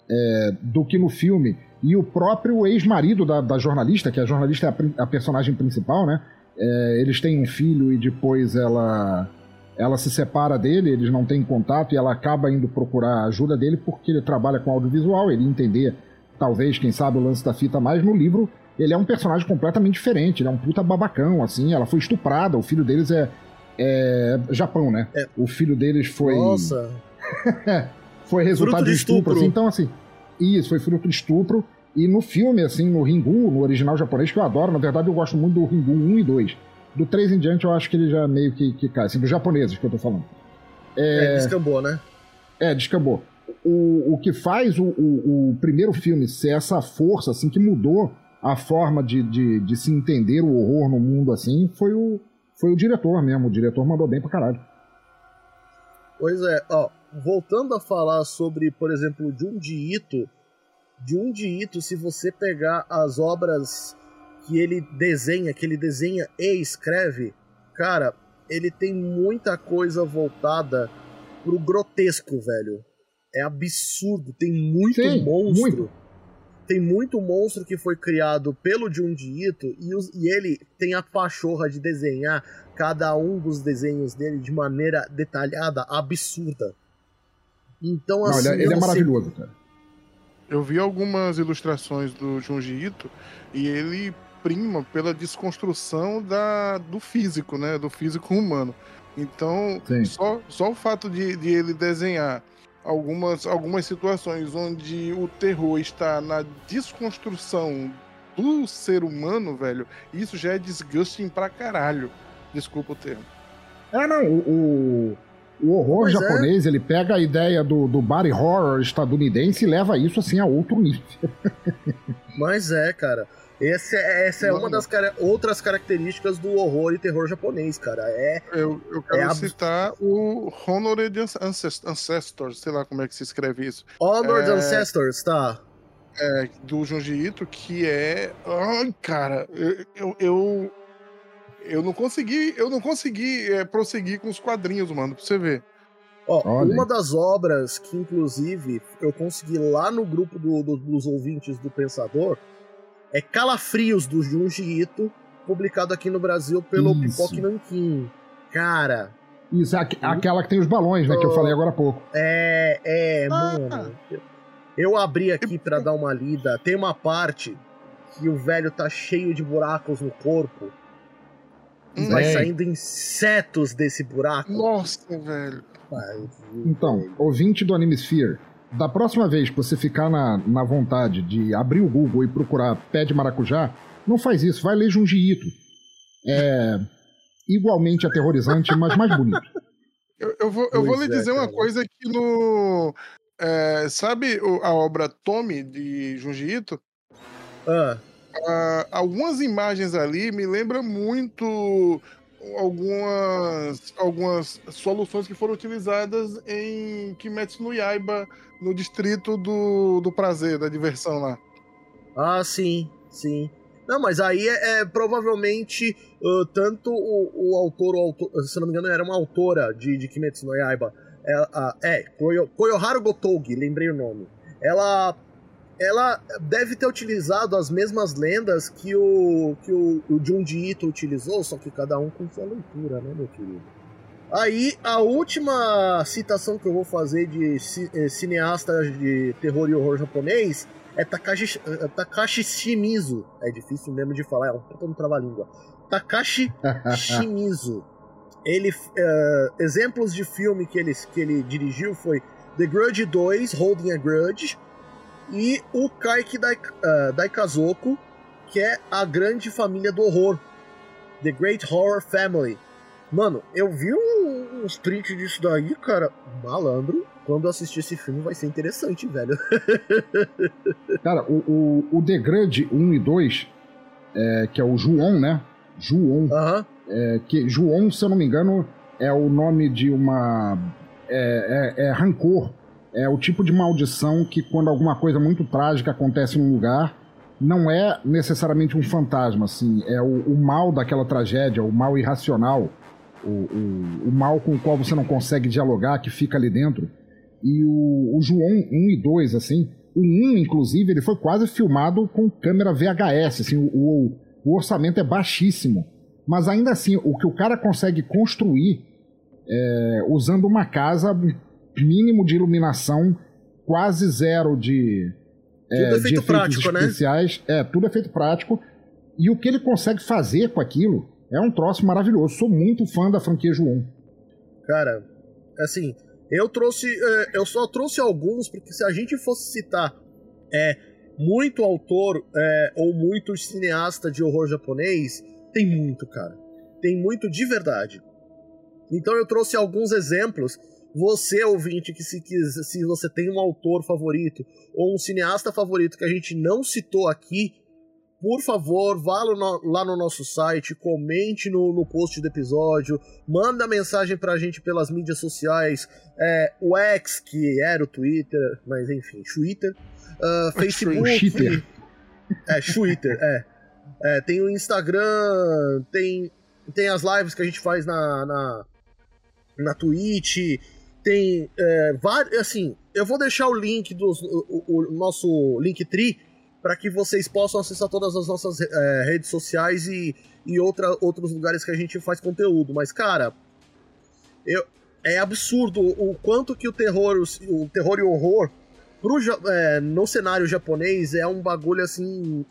é, do que no filme. E o próprio ex-marido da, da, jornalista, que a jornalista é a, a personagem principal, né? É, eles têm um filho e depois ela ela se separa dele, eles não têm contato e ela acaba indo procurar a ajuda dele porque ele trabalha com audiovisual, ele entender, talvez, quem sabe, o lance da fita mais. No livro, ele é um personagem completamente diferente, ele é um puta babacão, assim, ela foi estuprada, o filho deles é, é Japão, né? É. O filho deles foi... Nossa! <laughs> foi resultado de estupro. Assim, então assim, isso, foi fruto de estupro, e no filme, assim, no Ringu, no original japonês, que eu adoro, na verdade eu gosto muito do Ringu 1 e 2, do 3 em diante, eu acho que ele já meio que, que cai. Assim, dos japoneses que eu tô falando. É, é descambou, né? É, descambou. O, o que faz o, o, o, primeiro filme ser essa força, assim, que mudou a forma de, de, de, se entender o horror no mundo, assim, foi o, foi o diretor mesmo. O diretor mandou bem pra caralho. Pois é, ó, voltando a falar sobre, por exemplo, Junji Ito, Junji Ito, se você pegar as obras que ele desenha, que ele desenha e escreve, cara, ele tem muita coisa voltada pro grotesco, velho. É absurdo, tem muito Sim, monstro. Muito. Tem muito monstro que foi criado pelo Junji Ito e, os, e ele tem a pachorra de desenhar cada um dos desenhos dele de maneira detalhada, absurda. Então, Não, assim. Ele, é, ele é maravilhoso, cara. Eu vi algumas ilustrações do Junji Ito e ele prima pela desconstrução da, do físico, né? Do físico humano. Então, só, só o fato de, de ele desenhar algumas, algumas situações onde o terror está na desconstrução do ser humano, velho, isso já é disgusting pra caralho. Desculpa o termo. É, não, o, o horror pois é. japonês, é. ele pega a ideia do, do body horror estadunidense e leva isso assim a outro nível. <laughs> Mas é, cara. Esse é, essa é uma das cara outras características do horror e terror japonês, cara. É, eu, eu quero é citar o Honored Ancestors, sei lá como é que se escreve isso. Honored é... Ancestors, tá. É, do Junji Ito, que é. Ai, cara, eu, eu, eu, eu não consegui, eu não consegui é, prosseguir com os quadrinhos, mano, pra você ver. Ó, uma das obras que, inclusive, eu consegui lá no grupo do, do, dos ouvintes do Pensador é Calafrios do Junji Ito, publicado aqui no Brasil pelo Pipoque Nankin. Cara. Isso, aqu aquela que tem os balões, né? Que eu falei agora há pouco. É, é, ah. mano. Eu abri aqui para dar uma lida. Tem uma parte que o velho tá cheio de buracos no corpo. E vai saindo insetos desse buraco. Nossa, velho. então, ouvinte do Animesphere, da próxima vez que você ficar na, na vontade de abrir o Google e procurar pé de maracujá, não faz isso, vai ler Junji Ito. É igualmente aterrorizante, mas mais bonito. <laughs> Eu, eu vou, eu vou lhe é, dizer cara. uma coisa que no. É, sabe a obra Tommy de Junji Ito? Ah. Uh, algumas imagens ali me lembram muito algumas, algumas soluções que foram utilizadas em Kimetsu no Yaiba, no distrito do, do prazer, da diversão lá. Ah, sim, sim. Não, mas aí é, é provavelmente uh, tanto o, o autor, o autor, se não me engano, era uma autora de, de Kimetsu no Yaiba. É, uh, é Koyo, Koyoharu Gotougi, lembrei o nome. Ela ela deve ter utilizado as mesmas lendas que o que o, o Junji Ito utilizou, só que cada um com sua leitura, né, meu querido? Aí, a última citação que eu vou fazer de eh, cineasta de terror e horror japonês é Takashi, eh, Takashi Shimizu. É difícil mesmo de falar, é um puta no trava-língua. Takashi Shimizu. <laughs> Ele, uh, exemplos de filme que ele, que ele dirigiu foi The Grudge 2, Holding a Grudge, e o Kaiki Dai, uh, Daikazoku, que é a grande família do horror. The Great Horror Family. Mano, eu vi um, uns prints disso daí, cara. Malandro, quando eu assistir esse filme vai ser interessante, velho. <laughs> cara, o, o, o The Grande 1 e 2, é, que é o João, né? João. Uh -huh. é, que João, se eu não me engano, é o nome de uma. É, é, é rancor é o tipo de maldição que quando alguma coisa muito trágica acontece num lugar, não é necessariamente um fantasma, assim, é o, o mal daquela tragédia, o mal irracional, o, o, o, mal com o qual você não consegue dialogar, que fica ali dentro. E o, o João 1 e 2, assim, o 1, inclusive, ele foi quase filmado com câmera VHS, assim, o, o orçamento é baixíssimo. Mas ainda assim, o que o cara consegue construir é, usando uma casa mínimo de iluminação, quase zero de, é, tudo é de prático, né? especiais. Né? É, tudo é feito prático. E o que ele consegue fazer com aquilo é um troço maravilhoso. Sou muito fã da franquia João. Cara, assim, eu trouxe. É, eu só trouxe alguns, porque se a gente fosse citar é, muito autor é, ou muito cineasta de horror japonês, tem muito, cara. Tem muito de verdade. Então eu trouxe alguns exemplos. Você, ouvinte, que se, se você tem um autor favorito ou um cineasta favorito que a gente não citou aqui, por favor, vá lá no nosso site, comente no, no post do episódio, manda mensagem pra gente pelas mídias sociais, é, o X, que era o Twitter, mas enfim, Twitter, uh, Facebook. Twitter. É, Twitter, é. é. Tem o Instagram, tem, tem as lives que a gente faz na, na, na Twitch, tem é, vários. Assim, eu vou deixar o link do o, o nosso Linktree para que vocês possam acessar todas as nossas é, redes sociais e, e outra, outros lugares que a gente faz conteúdo. Mas, cara, eu, é absurdo o quanto que o terror, o, o terror e o horror pro, é, no cenário japonês é um bagulho assim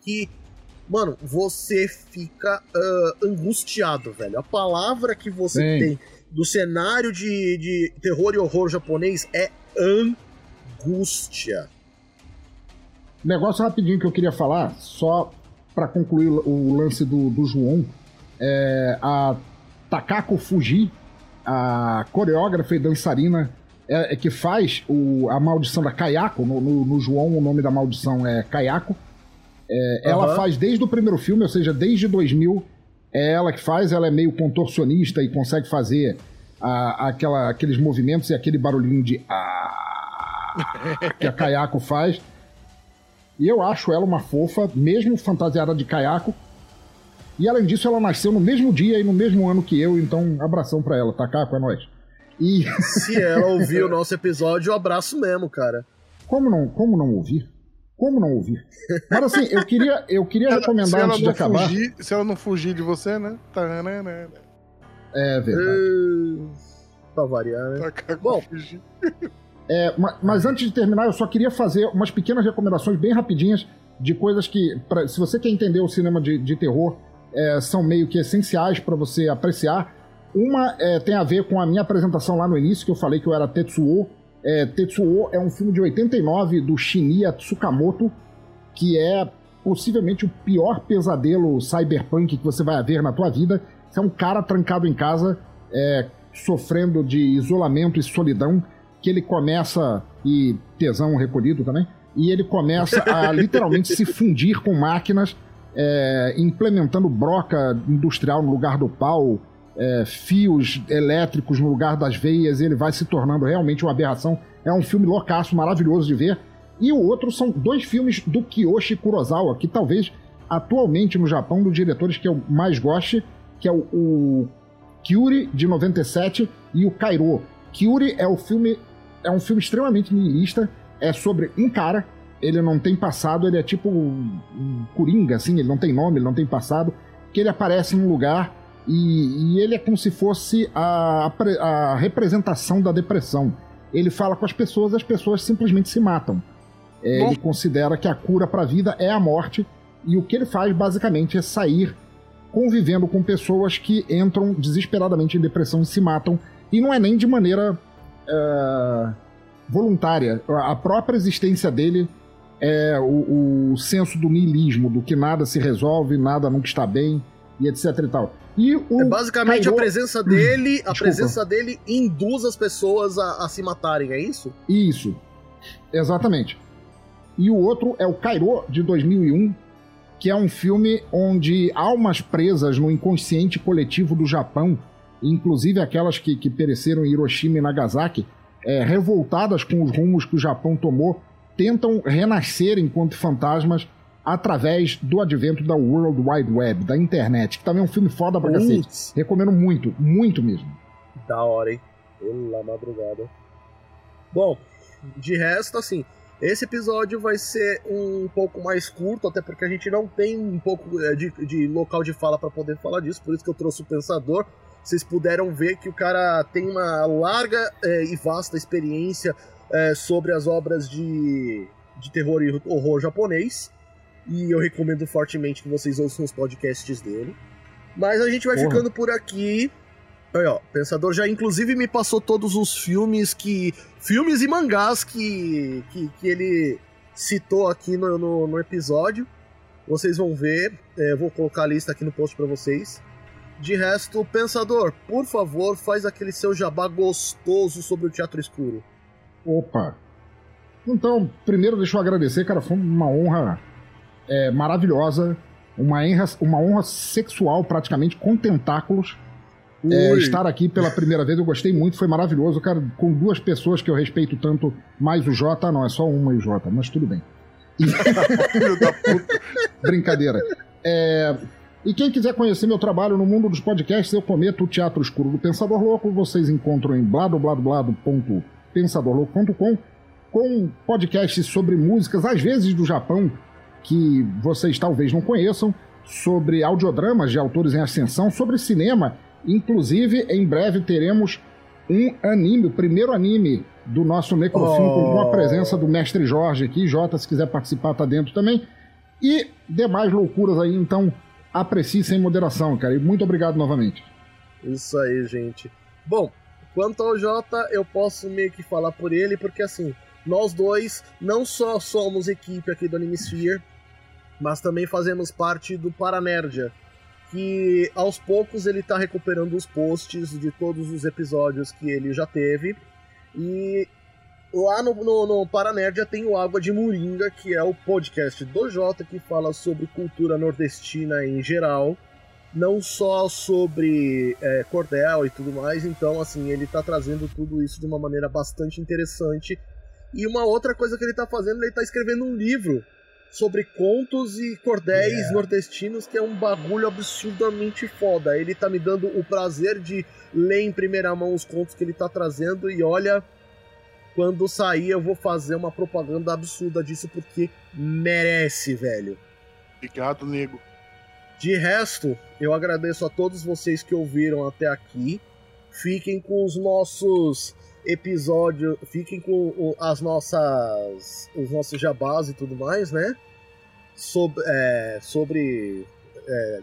que, mano, você fica uh, angustiado, velho. A palavra que você Sim. tem do cenário de, de terror e horror japonês é angústia. Negócio rapidinho que eu queria falar, só para concluir o lance do, do João. É, a Takako Fuji, a coreógrafa e dançarina é, é que faz o, a maldição da Kayako, no, no, no, João o nome da maldição é Kayako. É, uhum. Ela faz desde o primeiro filme, ou seja, desde 2000, é ela que faz, ela é meio contorcionista e consegue fazer a, aquela, aqueles movimentos e aquele barulhinho de ah, <laughs> que a Kayako faz. E eu acho ela uma fofa, mesmo fantasiada de caiaco. E além disso, ela nasceu no mesmo dia e no mesmo ano que eu, então abração pra ela, tá, Caco? É nóis. E... Se ela ouvir o nosso episódio, eu abraço mesmo, cara. Como não, como não ouvir? Como não ouvir? Mas assim, eu queria, eu queria <laughs> ela, recomendar antes de acabar. Fugir, se ela não fugir de você, né? Tá, né, né? É verdade. Uh, pra variar, né? Tá, Bom, fugir. É, mas antes de terminar, eu só queria fazer umas pequenas recomendações bem rapidinhas de coisas que, pra, se você quer entender o cinema de, de terror, é, são meio que essenciais para você apreciar. Uma é, tem a ver com a minha apresentação lá no início, que eu falei que eu era Tetsuo. É, Tetsuo é um filme de 89 do Shinya Tsukamoto, que é possivelmente o pior pesadelo cyberpunk que você vai ver na tua vida. Você é um cara trancado em casa, é, sofrendo de isolamento e solidão que ele começa, e tesão recolhido também, e ele começa a <laughs> literalmente se fundir com máquinas, é, implementando broca industrial no lugar do pau, é, fios elétricos no lugar das veias, ele vai se tornando realmente uma aberração. É um filme loucaço, maravilhoso de ver. E o outro são dois filmes do Kiyoshi Kurosawa, que talvez atualmente no Japão, dos diretores que eu mais goste, que é o, o Kyuri, de 97, e o Kairo. Kyuri é o filme é um filme extremamente nihilista. É sobre um cara, ele não tem passado, ele é tipo um, um coringa, assim, ele não tem nome, ele não tem passado, que ele aparece num lugar e, e ele é como se fosse a, a, representação da depressão. Ele fala com as pessoas, as pessoas simplesmente se matam. É, ele considera que a cura para a vida é a morte, e o que ele faz basicamente é sair convivendo com pessoas que entram desesperadamente em depressão e se matam, e não é nem de maneira uh, voluntária. A própria existência dele é o, o, senso do niilismo, do que nada se resolve, nada nunca está bem, e etc e tal. E o é basicamente a presença dele, a presença dele induz as pessoas a, a, se matarem, é isso? Isso, exatamente. E o outro é o Cairo de 2001, que é um filme onde almas presas no inconsciente coletivo do Japão inclusive aquelas que, que pereceram em Hiroshima e Nagasaki, é, revoltadas com os rumos que o Japão tomou, tentam renascer enquanto fantasmas através do advento da World Wide Web, da internet, que também é um filme foda pra Putz. cacete. Recomendo muito, muito mesmo. Da hora, hein? Pela madrugada. Bom, de resto, assim, esse episódio vai ser um pouco mais curto, até porque a gente não tem um pouco é, de, de local de fala para poder falar disso, por isso que eu trouxe o Pensador. Vocês puderam ver que o cara tem uma larga é, e vasta experiência é, sobre as obras de, de terror e horror japonês. E eu recomendo fortemente que vocês ouçam os podcasts dele. Mas a gente vai Porra. ficando por aqui. Aí, ó, Pensador já inclusive me passou todos os filmes que. Filmes e mangás que, que, que ele citou aqui no, no, no episódio. Vocês vão ver. É, vou colocar a lista aqui no post para vocês. De resto, Pensador, por favor, faz aquele seu jabá gostoso sobre o Teatro Escuro. Opa! Então, primeiro deixa eu agradecer, cara, foi uma honra é, maravilhosa, uma honra, uma honra sexual praticamente, com tentáculos. É, estar aqui pela primeira vez, eu gostei muito, foi maravilhoso, cara, com duas pessoas que eu respeito tanto, mais o Jota, não, é só uma e o Jota, mas tudo bem. E... <laughs> Brincadeira. É... E quem quiser conhecer meu trabalho no mundo dos podcasts, eu cometo o Teatro Escuro do Pensador Louco, vocês encontram em bladobladoblado.pensadorlouco.com com podcasts sobre músicas, às vezes do Japão, que vocês talvez não conheçam, sobre audiodramas de autores em ascensão, sobre cinema. Inclusive, em breve teremos um anime, o primeiro anime do nosso Necrofilm, oh. com a presença do mestre Jorge aqui. Jota, se quiser participar, tá dentro também. E demais loucuras aí, então aprecie sem moderação, cara. E muito obrigado novamente. Isso aí, gente. Bom, quanto ao Jota, eu posso meio que falar por ele, porque assim, nós dois não só somos equipe aqui do Animesphere, mas também fazemos parte do Paranerdia, que aos poucos ele está recuperando os posts de todos os episódios que ele já teve. E lá no, no, no Paranerdia tem o Água de Moringa, que é o podcast do Jota que fala sobre cultura nordestina em geral, não só sobre é, cordel e tudo mais. Então, assim, ele está trazendo tudo isso de uma maneira bastante interessante. E uma outra coisa que ele está fazendo, ele está escrevendo um livro sobre contos e cordéis yeah. nordestinos, que é um bagulho absurdamente foda. Ele tá me dando o prazer de ler em primeira mão os contos que ele tá trazendo e olha, quando sair eu vou fazer uma propaganda absurda disso porque merece, velho. Obrigado, nego. De resto, eu agradeço a todos vocês que ouviram até aqui. Fiquem com os nossos episódio, fiquem com as nossas os nossos jabás e tudo mais, né? Sobre, é, sobre é,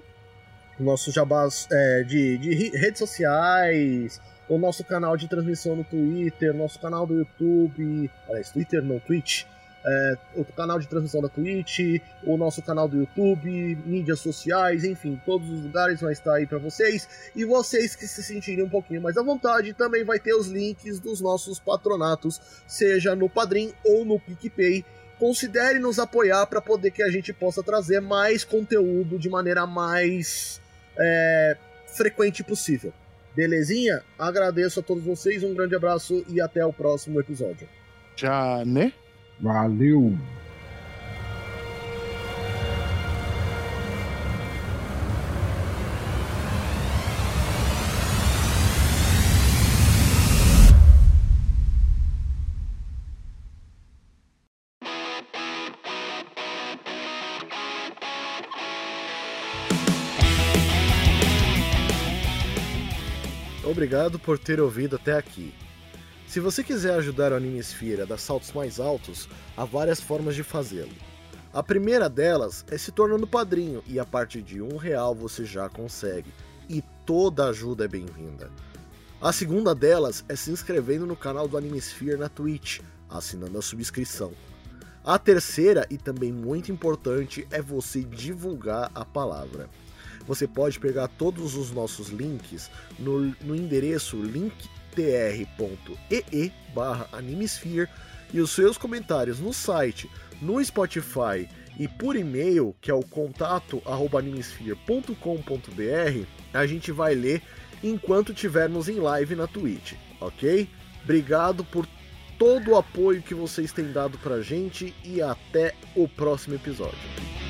nossos jabás é, de, de redes sociais, o nosso canal de transmissão no Twitter, nosso canal do YouTube, aliás, Twitter não, Twitch, é, o canal de transmissão da Twitch, o nosso canal do YouTube, mídias sociais, enfim, todos os lugares vão estar aí para vocês. E vocês que se sentirem um pouquinho mais à vontade, também vai ter os links dos nossos patronatos, seja no Padrim ou no PicPay. Considere nos apoiar para poder que a gente possa trazer mais conteúdo de maneira mais é, frequente possível. Belezinha? Agradeço a todos vocês, um grande abraço e até o próximo episódio. Já, né? Valeu! Obrigado por ter ouvido até aqui. Se você quiser ajudar o Animesphere a dar saltos mais altos, há várias formas de fazê-lo. A primeira delas é se tornando padrinho e a partir de um real você já consegue. E toda ajuda é bem-vinda. A segunda delas é se inscrevendo no canal do Animesphere na Twitch, assinando a subscrição. A terceira e também muito importante é você divulgar a palavra. Você pode pegar todos os nossos links no, no endereço link tr.ee barra Animesphere e os seus comentários no site, no Spotify e por e-mail, que é o contato animesphere.com.br, a gente vai ler enquanto tivermos em live na Twitch, ok? Obrigado por todo o apoio que vocês têm dado pra gente e até o próximo episódio.